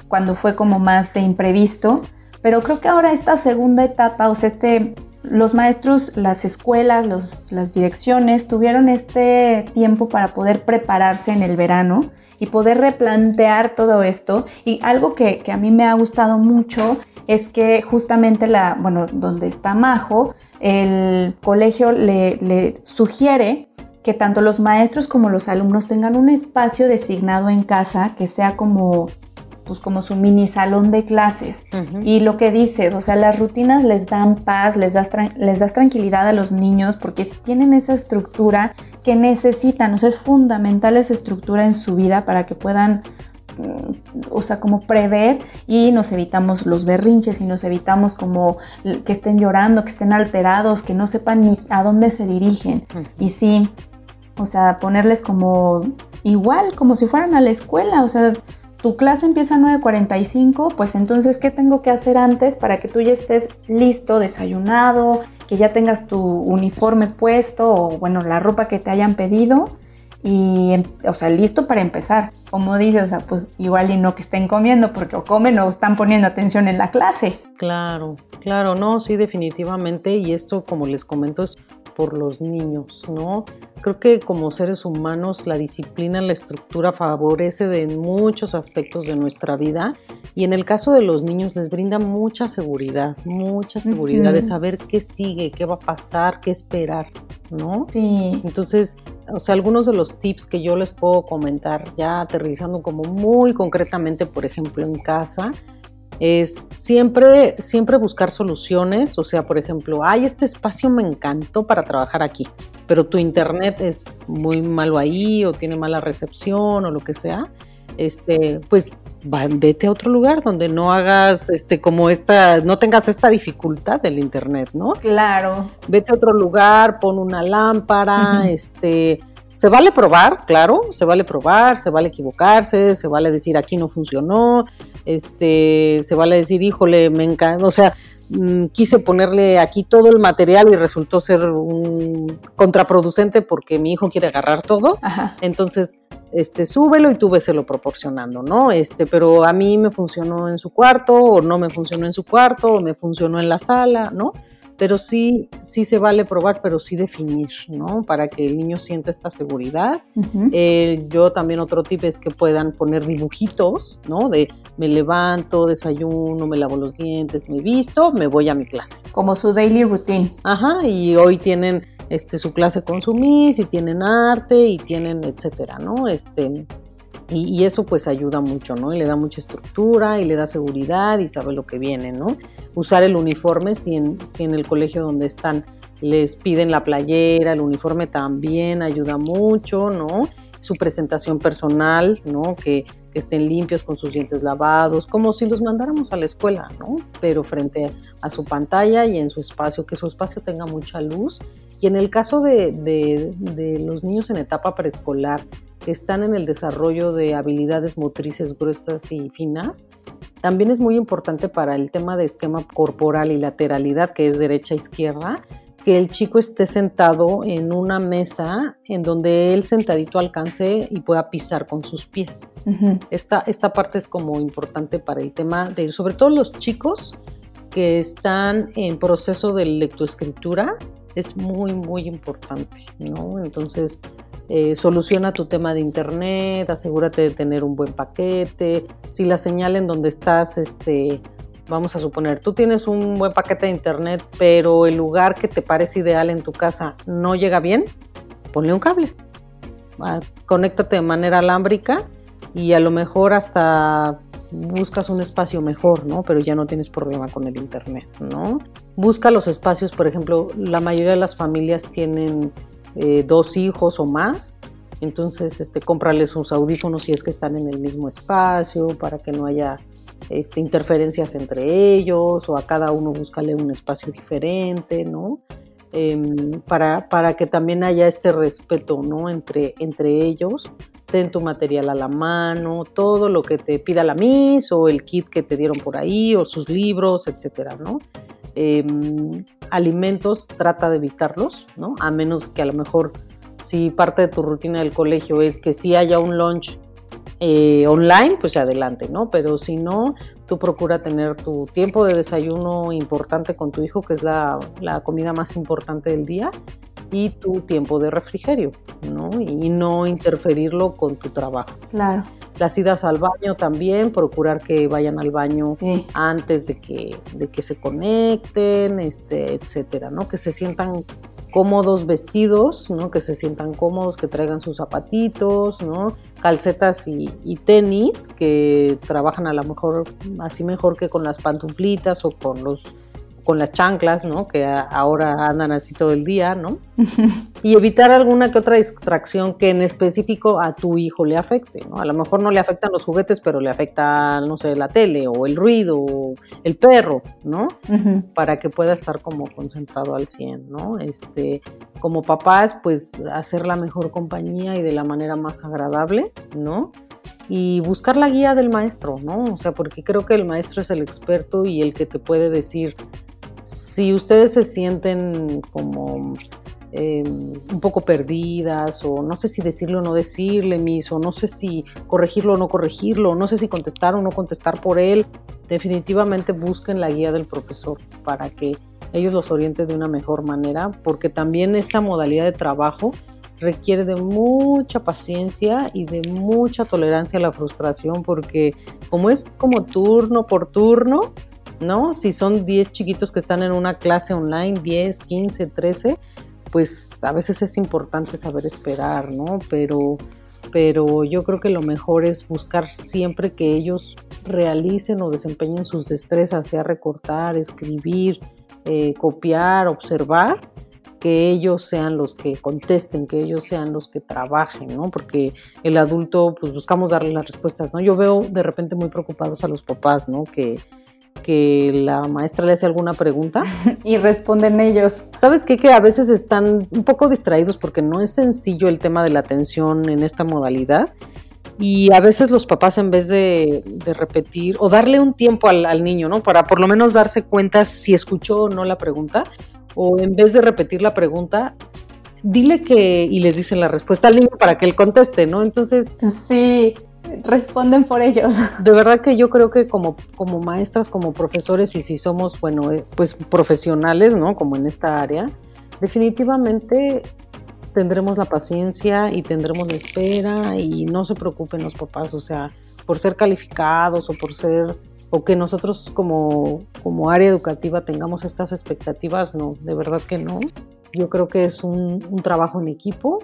cuando fue como más de imprevisto. Pero creo que ahora esta segunda etapa, o sea, este los maestros, las escuelas, las direcciones tuvieron este tiempo para poder prepararse en el verano y poder replantear todo esto. Y algo que, a mí me ha gustado mucho es que justamente la, bueno, donde está Majo, el colegio le, le sugiere que tanto los maestros como los alumnos tengan un espacio designado en casa que sea como pues como su mini salón de clases. Y lo que dices, o sea, las rutinas les dan paz, les das, les das tranquilidad a los niños porque tienen esa estructura que necesitan, o sea, es fundamental esa estructura en su vida para que puedan mm, o sea, como prever y nos evitamos los berrinches y nos evitamos como que estén llorando, que estén alterados, que no sepan ni a dónde se dirigen. Y sí, o sea, ponerles como igual, como si fueran a la escuela, o sea, tu clase empieza a 9.45, pues entonces, ¿qué tengo que hacer antes para que tú ya estés listo, desayunado, que ya tengas tu uniforme puesto o, bueno, la ropa que te hayan pedido? Y, em, o sea, listo para empezar. Como dices, o sea, pues igual y no que estén comiendo porque o comen o están poniendo atención en la clase. Claro, claro, no, sí, definitivamente. Y esto, como les comento, es por los niños, ¿no? Creo que como seres humanos la disciplina, la estructura favorece de muchos aspectos de nuestra vida y en el caso de los niños les brinda mucha seguridad, mucha seguridad de saber qué sigue, qué va a pasar, qué esperar, ¿no? Sí. Entonces, o sea, algunos de los tips que yo les puedo comentar ya aterrizando como muy concretamente, por ejemplo, en casa, es siempre, siempre buscar soluciones. O sea, por ejemplo, ay, este espacio me encantó para trabajar aquí, pero tu internet es muy malo ahí o tiene mala recepción o lo que sea. Este, pues vete a otro lugar donde no hagas este como esta, no tengas esta dificultad del internet, ¿no? Claro. Vete a otro lugar, pon una lámpara, este, se vale probar, claro, se vale probar, se vale equivocarse, se vale decir aquí no funcionó, este, se vale decir, híjole, me encanta, o sea, mm, quise ponerle aquí todo el material y resultó ser un contraproducente porque mi hijo quiere agarrar todo. Entonces, este, súbelo y tú véselo proporcionando, ¿no? Este, pero a mí me funcionó en su cuarto, o no me funcionó en su cuarto, o me funcionó en la sala, ¿no? Pero sí, sí se vale probar, pero sí definir, ¿no? Para que el niño sienta esta seguridad. Eh, yo también otro tip es que puedan poner dibujitos, ¿no? De me levanto, desayuno, me lavo los dientes, me visto, me voy a mi clase. Como su daily routine. Ajá, y hoy tienen este, su clase con su miss y tienen arte y tienen etcétera, ¿no? Este, y, eso pues ayuda mucho, ¿no? Y le da mucha estructura y le da seguridad y sabe lo que viene, ¿no? Usar el uniforme si en, si en el colegio donde están les piden la playera, el uniforme también ayuda mucho, ¿no? Su presentación personal, ¿no? Que, estén limpios con sus dientes lavados, como si los mandáramos a la escuela, ¿no? Pero frente a su pantalla y en su espacio, que su espacio tenga mucha luz. Y en el caso de, de, los niños en etapa preescolar, están en el desarrollo de habilidades motrices gruesas y finas. También es muy importante para el tema de esquema corporal y lateralidad, que es derecha-izquierda, e que el chico esté sentado en una mesa en donde él sentadito alcance y pueda pisar con sus pies. esta, esta parte es como importante para el tema de, sobre todo los chicos que están en proceso de lectoescritura, es muy, muy importante, ¿no? Entonces, eh, soluciona tu tema de internet, asegúrate de tener un buen paquete, si la señal en donde estás, este, vamos a suponer, tú tienes un buen paquete de internet, pero el lugar que te parece ideal en tu casa no llega bien, ponle un cable, ah, conéctate de manera alámbrica y a lo mejor hasta buscas un espacio mejor, ¿no? Pero ya no tienes problema con el internet, ¿no? Busca los espacios, por ejemplo, la mayoría de las familias tienen eh, dos hijos o más. Entonces, este, cómprales sus audífonos si es que están en el mismo espacio para que no haya este, interferencias entre ellos o a cada uno búscale un espacio diferente, ¿no? Em, para, para, que también haya este respeto, ¿no? Entre, entre ellos. Ten tu material a la mano, todo lo que te pida la Miss o el kit que te dieron por ahí o sus libros, etcétera, ¿no? Em, alimentos trata de evitarlos, ¿no? A menos que a lo mejor si parte de tu rutina del colegio es que si haya un lunch eh, online, pues adelante, ¿no? Pero si no, tú procura tener tu tiempo de desayuno importante con tu hijo, que es la, la comida más importante del día, y tu tiempo de refrigerio, ¿no? Y no interferirlo con tu trabajo. Claro. Las idas al baño también, procurar que vayan al baño antes de que, de que se conecten, este, etcétera, ¿no? Que se sientan cómodos vestidos, ¿no? Que se sientan cómodos, que traigan sus zapatitos, ¿no? Calcetas y, y, tenis que trabajan a lo mejor así mejor que con las pantuflitas o con los con las chanclas, ¿no? Que ahora andan así todo el día, ¿no? y evitar alguna que otra distracción que en específico a tu hijo le afecte, ¿no? A lo mejor no le afectan los juguetes, pero le afecta, no sé, la tele o el ruido o el perro, ¿no? Para que pueda estar como concentrado al 100, ¿no? Este, como papás, pues hacer la mejor compañía y de la manera más agradable, ¿no? y buscar la guía del maestro, ¿no? O sea, porque creo que el maestro es el experto y el que te puede decir, si ustedes se sienten como eh, un poco perdidas o no sé si decirlo o no decirle, mis, o no sé si corregirlo o no corregirlo, no sé si contestar o no contestar por él, definitivamente busquen la guía del profesor para que ellos los orienten de una mejor manera, porque también esta modalidad de trabajo requiere de mucha paciencia y de mucha tolerancia a la frustración, porque como es como turno por turno, ¿no? Si son 10 chiquitos que están en una clase online, 10, 15, 13, pues a veces es importante saber esperar, ¿no? Pero, pero yo creo que lo mejor es buscar siempre que ellos realicen o desempeñen sus destrezas, sea recortar, escribir, eh, copiar, observar, que ellos sean los que contesten, que ellos sean los que trabajen, ¿no? Porque el adulto, pues buscamos darle las respuestas, ¿no? Yo veo de repente muy preocupados a los papás, ¿no? Que, que la maestra le hace alguna pregunta. y responden ellos. ¿Sabes qué? Que a veces están un poco distraídos porque no es sencillo el tema de la atención en esta modalidad. Y a veces los papás en vez de, repetir o darle un tiempo al, al, niño, ¿no? Para por lo menos darse cuenta si escuchó o no la pregunta, o en vez de repetir la pregunta, dile que y les dicen la respuesta al niño para que él conteste, ¿no? Entonces, sí, responden por ellos. De verdad que yo creo que como, como maestras, como profesores y si somos, bueno, eh, pues profesionales, ¿no? Como en esta área, definitivamente tendremos la paciencia y tendremos la espera y no se preocupen los papás, o sea, por ser calificados o por ser o que nosotros como, como área educativa tengamos estas expectativas, no, de verdad que no. Yo creo que es un, un trabajo en equipo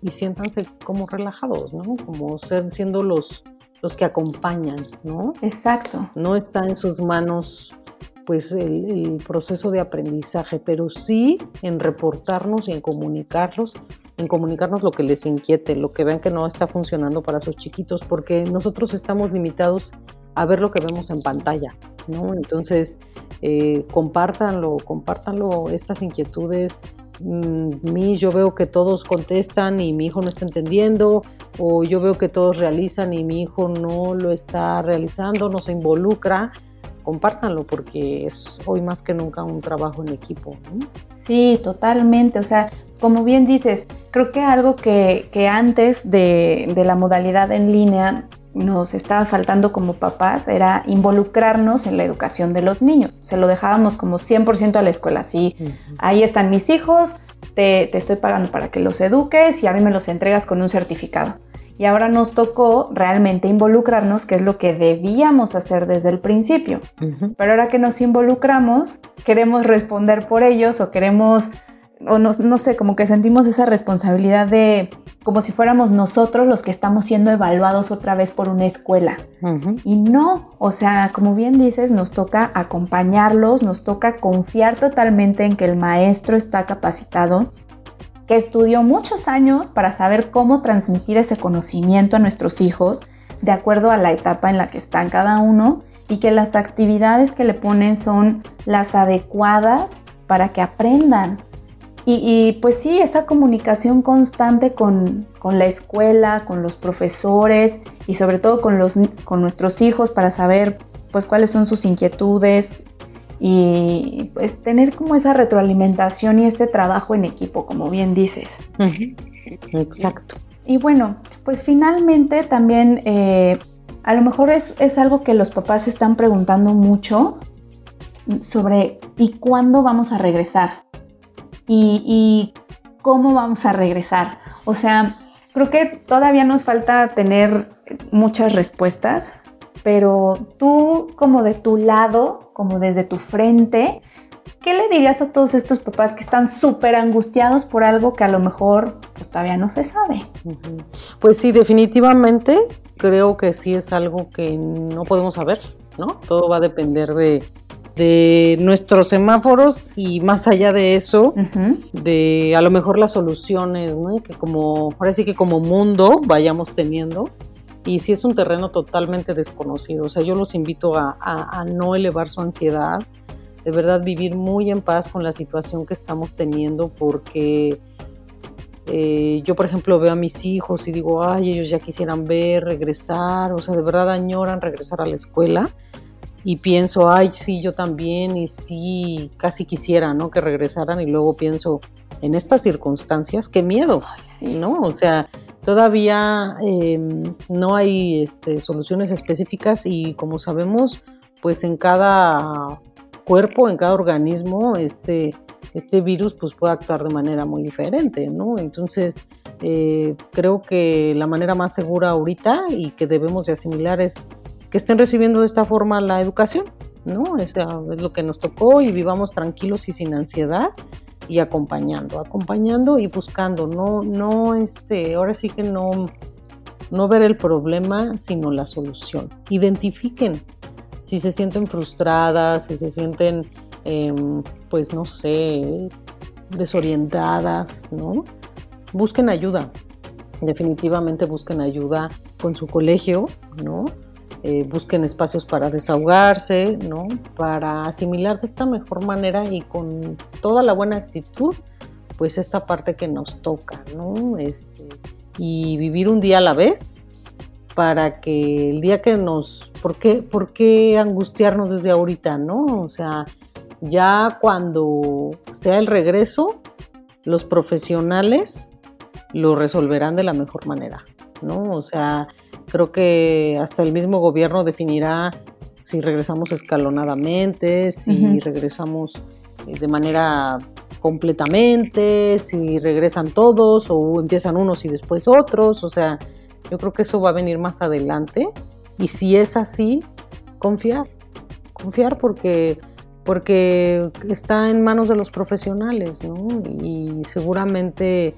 y siéntanse como relajados, ¿no? Como ser, siendo los, los que acompañan, ¿no? Exacto. No está en sus manos pues el, proceso de aprendizaje, pero sí en reportarnos y en comunicarlos, en comunicarnos lo que les inquiete, lo que vean que no está funcionando para sus chiquitos, porque nosotros estamos limitados a ver lo que vemos en pantalla, ¿no? Entonces, eh, compártanlo, compártanlo estas inquietudes, mí yo veo que todos contestan y mi hijo no está entendiendo, o yo veo que todos realizan y mi hijo no lo está realizando, no se involucra, compártanlo porque es hoy más que nunca un trabajo en equipo. Sí, totalmente. O sea, como bien dices, creo que algo que, antes de, de la modalidad en línea nos estaba faltando como papás era involucrarnos en la educación de los niños. Se lo dejábamos como 100% a la escuela. Sí, ahí están mis hijos, te, te, estoy pagando para que los eduques y a mí me los entregas con un certificado. Y ahora nos tocó realmente involucrarnos, que es lo que debíamos hacer desde el principio. Pero ahora que nos involucramos, queremos responder por ellos o queremos o no, no, sé, como que sentimos esa responsabilidad de como si fuéramos nosotros los que estamos siendo evaluados otra vez por una escuela. Y no, o sea, como bien dices, nos toca acompañarlos, nos toca confiar totalmente en que el maestro está capacitado, que estudió muchos años para saber cómo transmitir ese conocimiento a nuestros hijos de acuerdo a la etapa en la que están cada uno y que las actividades que le ponen son las adecuadas para que aprendan, y, pues sí, esa comunicación constante con, la escuela, con los profesores y sobre todo con, los, con nuestros hijos para saber pues cuáles son sus inquietudes y pues tener como esa retroalimentación y ese trabajo en equipo, como bien dices. Exacto. Y bueno, pues finalmente también eh, a lo mejor es, es algo que los papás están preguntando mucho sobre ¿y cuándo vamos a regresar? Y, cómo vamos a regresar. O sea, creo que todavía nos falta tener muchas respuestas, pero tú como de tu lado, como desde tu frente, ¿qué le dirías a todos estos papás que están súper angustiados por algo que a lo mejor pues, todavía no se sabe? Pues sí, definitivamente creo que sí es algo que no podemos saber, ¿no? Todo va a depender de, de nuestros semáforos y más allá de eso, de a lo mejor las soluciones, ¿no? Que como, ahora sí que como mundo vayamos teniendo. Y si es un terreno totalmente desconocido, o sea, yo los invito a, no elevar su ansiedad, de verdad vivir muy en paz con la situación que estamos teniendo, porque eh, yo, por ejemplo, veo a mis hijos y digo, ay, ellos ya quisieran ver, regresar, o sea, de verdad añoran regresar a la escuela y pienso, ay, sí, yo también, y sí, casi quisiera, ¿no? Que regresaran y luego pienso, en estas circunstancias, qué miedo, ¿no? O sea, todavía em, no hay este, soluciones específicas y como sabemos, pues en cada cuerpo, en cada organismo, este, este virus pues puede actuar de manera muy diferente, ¿no? Entonces, eh, creo que la manera más segura ahorita y que debemos de asimilar es que estén recibiendo de esta forma la educación, ¿no? es lo que nos tocó y vivamos tranquilos y sin ansiedad y acompañando, acompañando y buscando, no, no, este, ahora sí que no, no ver el problema, sino la solución. Identifiquen si se sienten frustradas, si se sienten, em, pues no sé, desorientadas, ¿no? Busquen ayuda, definitivamente busquen ayuda con su colegio, ¿no? Eh, busquen espacios para desahogarse, ¿no? Para asimilar de esta mejor manera y con toda la buena actitud, pues esta parte que nos toca, ¿no? Este, y vivir un día a la vez para que el día que nos... ¿Por qué, ¿Por qué angustiarnos desde ahorita, no? O sea, ya cuando sea el regreso, los profesionales lo resolverán de la mejor manera, ¿no? O sea, Creo que hasta el mismo gobierno definirá si regresamos escalonadamente, si regresamos eh, de manera completamente, si regresan todos o empiezan unos y después otros, o sea, yo creo que eso va a venir más adelante. Y si es así, confiar, confiar porque porque está en manos de los profesionales, ¿no? Y seguramente,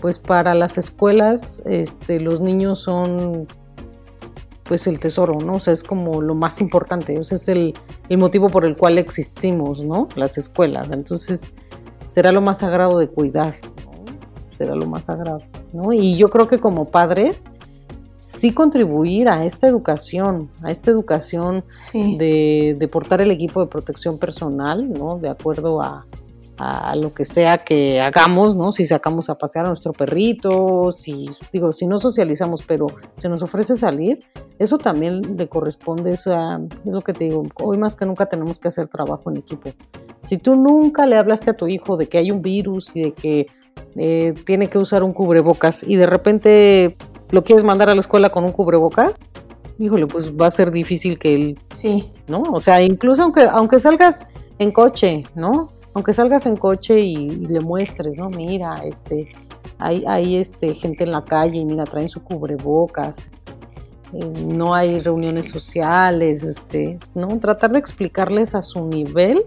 pues para las escuelas, este, los niños son pues el tesoro, ¿no? O sea, es como lo más importante, o sea, es el, el motivo por el cual existimos, ¿no? Las escuelas. Entonces, será lo más sagrado de cuidar, ¿no? Será lo más sagrado, ¿no? Y yo creo que como padres, sí contribuir a esta educación, a esta educación de, de, portar el equipo de protección personal, ¿no? De acuerdo a, a lo que sea que hagamos, ¿no? Si sacamos a pasear a nuestro perrito, si digo, si no socializamos, pero se nos ofrece salir, eso también le corresponde, eso es lo que te digo, hoy más que nunca tenemos que hacer trabajo en equipo. Si tú nunca le hablaste a tu hijo de que hay un virus y de que eh, tiene que usar un cubrebocas y de repente lo quieres mandar a la escuela con un cubrebocas, híjole, pues va a ser difícil que él, sí, ¿no? O sea, incluso aunque aunque salgas en coche, ¿no? Aunque salgas en coche y, le muestres, ¿no? Mira, este, hay, hay este, gente en la calle y mira, traen su cubrebocas, eh, no hay reuniones sociales, este, ¿no? Tratar de explicarles a su nivel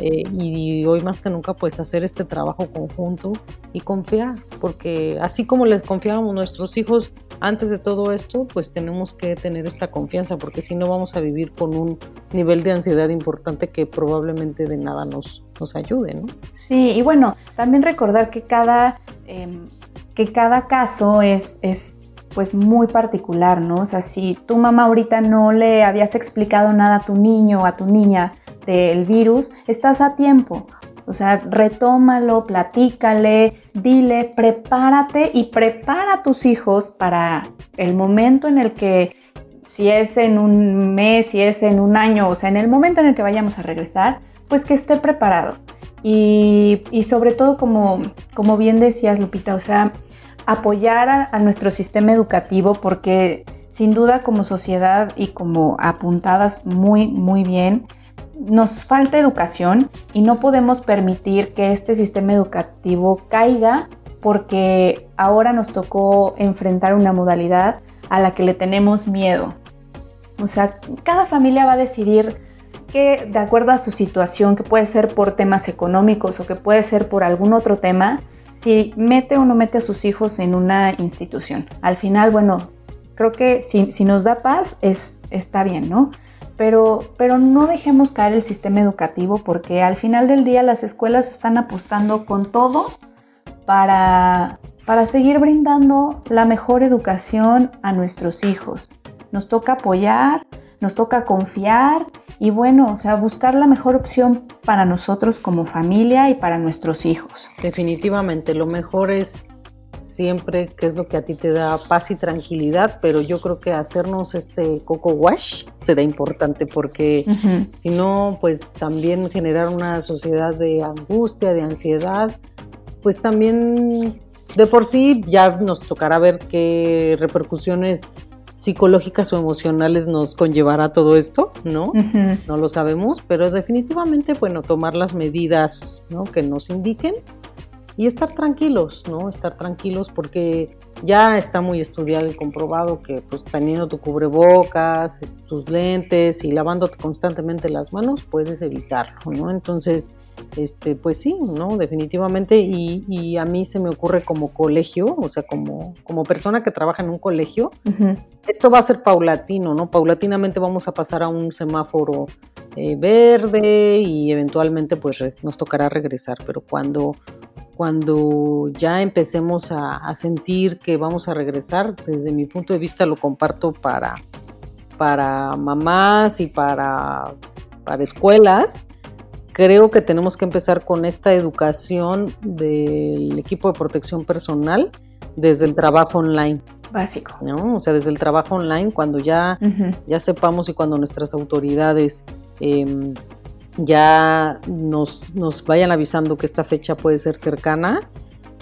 eh, y hoy más que nunca pues hacer este trabajo conjunto y confiar, porque así como les confiábamos nuestros hijos antes de todo esto, pues tenemos que tener esta confianza, porque si no vamos a vivir con un nivel de ansiedad importante que probablemente de nada nos, nos ayude, ¿no? Sí, y bueno, también recordar que cada, em, que cada caso es, es pues muy particular, ¿no? O sea, si tu mamá ahorita no le habías explicado nada a tu niño o a tu niña del virus, estás a tiempo. O sea, retómalo, platícale, dile, prepárate y prepara a tus hijos para el momento en el que, si es en un mes, si es en un año, o sea, en el momento en el que vayamos a regresar, pues que esté preparado. Y, sobre todo, como, como bien decías, Lupita, o sea, apoyar a, a nuestro sistema educativo porque sin duda como sociedad y como apuntabas muy, muy bien, nos falta educación y no podemos permitir que este sistema educativo caiga porque ahora nos tocó enfrentar una modalidad a la que le tenemos miedo. O sea, cada familia va a decidir que de acuerdo a su situación, que puede ser por temas económicos o que puede ser por algún otro tema, si mete o no mete a sus hijos en una institución. Al final, bueno, creo que si, si nos da paz, es, está bien, ¿no? Pero, pero no dejemos caer el sistema educativo porque al final del día las escuelas están apostando con todo para, para seguir brindando la mejor educación a nuestros hijos. Nos toca apoyar, nos toca confiar y bueno, o sea, buscar la mejor opción para nosotros como familia y para nuestros hijos. Definitivamente, lo mejor es siempre qué es lo que a ti te da paz y tranquilidad, pero yo creo que hacernos este coco wash será importante porque si no, pues también generar una sociedad de angustia, de ansiedad, pues también de por sí ya nos tocará ver qué repercusiones psicológicas o emocionales nos conllevará todo esto, ¿no? No lo sabemos, pero definitivamente, bueno, tomar las medidas ¿no? que nos indiquen y estar tranquilos, ¿no? Estar tranquilos porque ya está muy estudiado y comprobado que pues teniendo tu cubrebocas, tus lentes y lavándote constantemente las manos puedes evitarlo, ¿no? Entonces, este, pues sí, ¿no? Definitivamente y, a mí se me ocurre como colegio, o sea, como, como persona que trabaja en un colegio, esto va a ser paulatino, ¿no? Paulatinamente vamos a pasar a un semáforo eh, verde y eventualmente pues nos tocará regresar, pero cuando cuando ya empecemos a, sentir que vamos a regresar, desde mi punto de vista lo comparto para, para mamás y para, para escuelas, creo que tenemos que empezar con esta educación del equipo de protección personal desde el trabajo online. Básico. ¿no? O sea, desde el trabajo online, cuando ya, ya sepamos y cuando nuestras autoridades em, ya nos, nos vayan avisando que esta fecha puede ser cercana,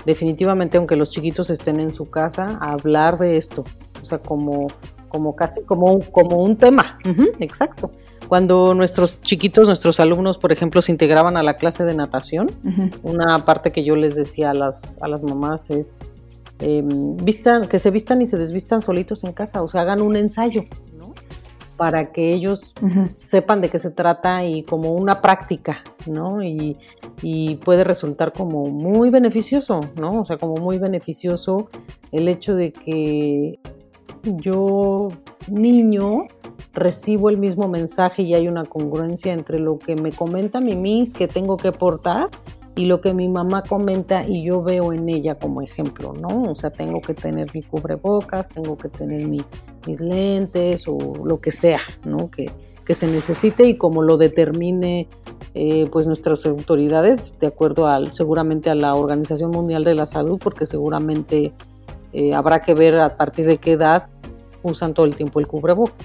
definitivamente aunque los chiquitos estén en su casa, hablar de esto. O sea, como, como casi como un, como un tema. exacto. Cuando nuestros chiquitos, nuestros alumnos, por ejemplo, se integraban a la clase de natación, una parte que yo les decía a las, a las mamás es, em, vistan, que se vistan y se desvistan solitos en casa, o sea, hagan un ensayo. Para que ellos sepan de qué se trata y como una práctica, ¿no? Y, y, puede resultar como muy beneficioso, ¿no? O sea, como muy beneficioso el hecho de que yo, niño, recibo el mismo mensaje y hay una congruencia entre lo que me comenta mi Miss que tengo que portar y lo que mi mamá comenta y yo veo en ella como ejemplo, ¿no? O sea, tengo que tener mi cubrebocas, tengo que tener mis lentes o lo que sea, ¿no? Que, que se necesite y como lo determine eh, pues nuestras autoridades, de acuerdo al, seguramente a la Organización Mundial de la Salud, porque seguramente eh, habrá que ver a partir de qué edad usan todo el tiempo el cubrebocas.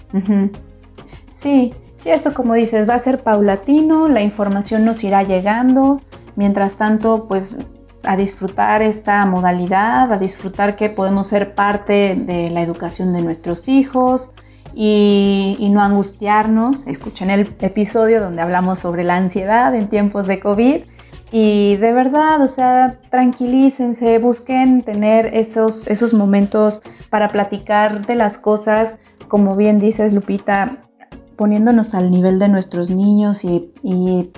Sí, sí, esto como dices, va a ser paulatino, la información nos irá llegando, mientras tanto, pues a disfrutar esta modalidad, a disfrutar que podemos ser parte de la educación de nuestros hijos y, no angustiarnos. Escuchen el episodio donde hablamos sobre la ansiedad en tiempos de COVID y de verdad, o sea, tranquilícense, busquen tener esos, esos momentos para platicar de las cosas, como bien dices, Lupita, poniéndonos al nivel de nuestros niños y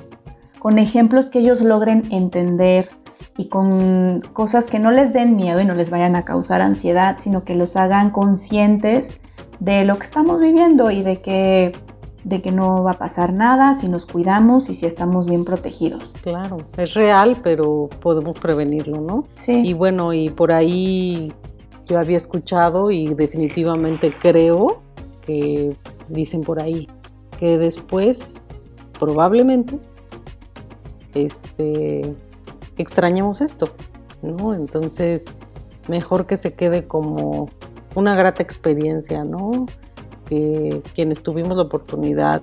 con ejemplos que ellos logren entender y con cosas que no les den miedo y no les vayan a causar ansiedad, sino que los hagan conscientes de lo que estamos viviendo y de que de que no va a pasar nada si nos cuidamos y si estamos bien protegidos. Claro, es real, pero podemos prevenirlo, ¿no? Sí. Y bueno, y por ahí yo había escuchado y definitivamente creo que dicen por ahí que después probablemente este extrañamos esto, ¿no? Entonces, mejor que se quede como una grata experiencia, ¿no? que quienes tuvimos la oportunidad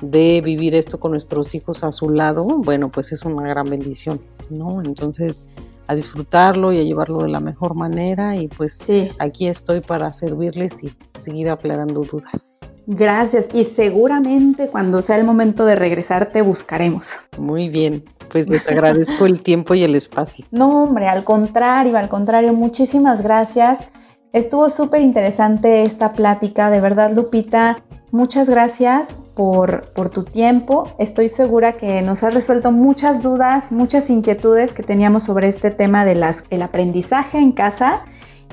de vivir esto con nuestros hijos a su lado, bueno, pues es una gran bendición, ¿no? Entonces, a disfrutarlo y a llevarlo de la mejor manera y pues sí. aquí estoy para servirles y seguir aclarando dudas. Gracias y seguramente cuando sea el momento de regresar te buscaremos. Muy bien, pues les agradezco el tiempo y el espacio. No, hombre, al contrario, al contrario, muchísimas gracias. Estuvo súper interesante esta plática, de verdad Lupita, muchas gracias por, por, tu tiempo. Estoy segura que nos has resuelto muchas dudas, muchas inquietudes que teníamos sobre este tema del el aprendizaje en casa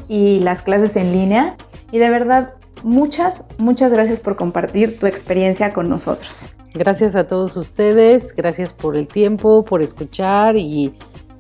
y las clases en línea. Y de verdad, muchas, muchas gracias por compartir tu experiencia con nosotros. Gracias a todos ustedes, gracias por el tiempo, por escuchar y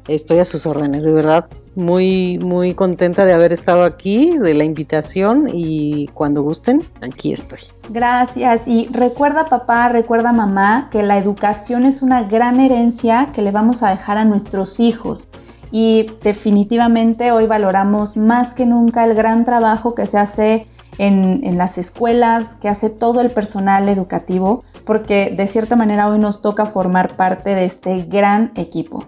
estoy a sus órdenes, de verdad. Muy, muy contenta de haber estado aquí, de la invitación y cuando gusten, aquí estoy. Gracias. Y recuerda papá, recuerda mamá que la educación es una gran herencia que le vamos a dejar a nuestros hijos. Y definitivamente hoy valoramos más que nunca el gran trabajo que se hace en, en, las escuelas, que hace todo el personal educativo, porque de cierta manera hoy nos toca formar parte de este gran equipo.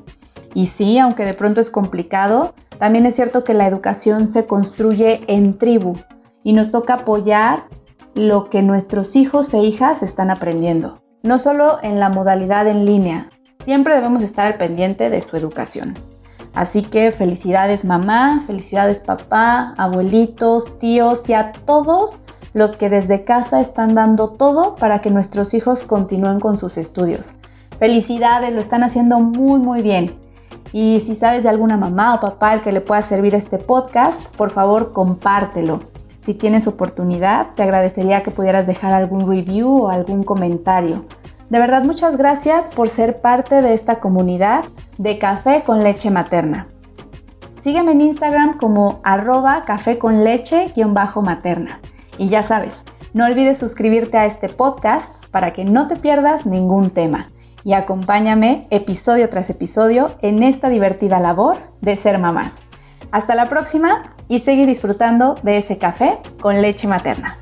Y sí, aunque de pronto es complicado, también es cierto que la educación se construye en tribu y nos toca apoyar lo que nuestros hijos e hijas están aprendiendo. No solo en la modalidad en línea, siempre debemos estar al pendiente de su educación. Así que felicidades mamá, felicidades papá, abuelitos, tíos y a todos los que desde casa están dando todo para que nuestros hijos continúen con sus estudios. Felicidades, lo están haciendo muy muy bien. Y si sabes de alguna mamá o papá al que le pueda servir este podcast, por favor compártelo. Si tienes oportunidad, te agradecería que pudieras dejar algún review o algún comentario. De verdad, muchas gracias por ser parte de esta comunidad de café con leche materna. Sígueme en Instagram como arroba café con leche-materna. Y ya sabes, no olvides suscribirte a este podcast para que no te pierdas ningún tema y acompáñame episodio tras episodio en esta divertida labor de ser mamás. Hasta la próxima y sigue disfrutando de ese café con leche materna.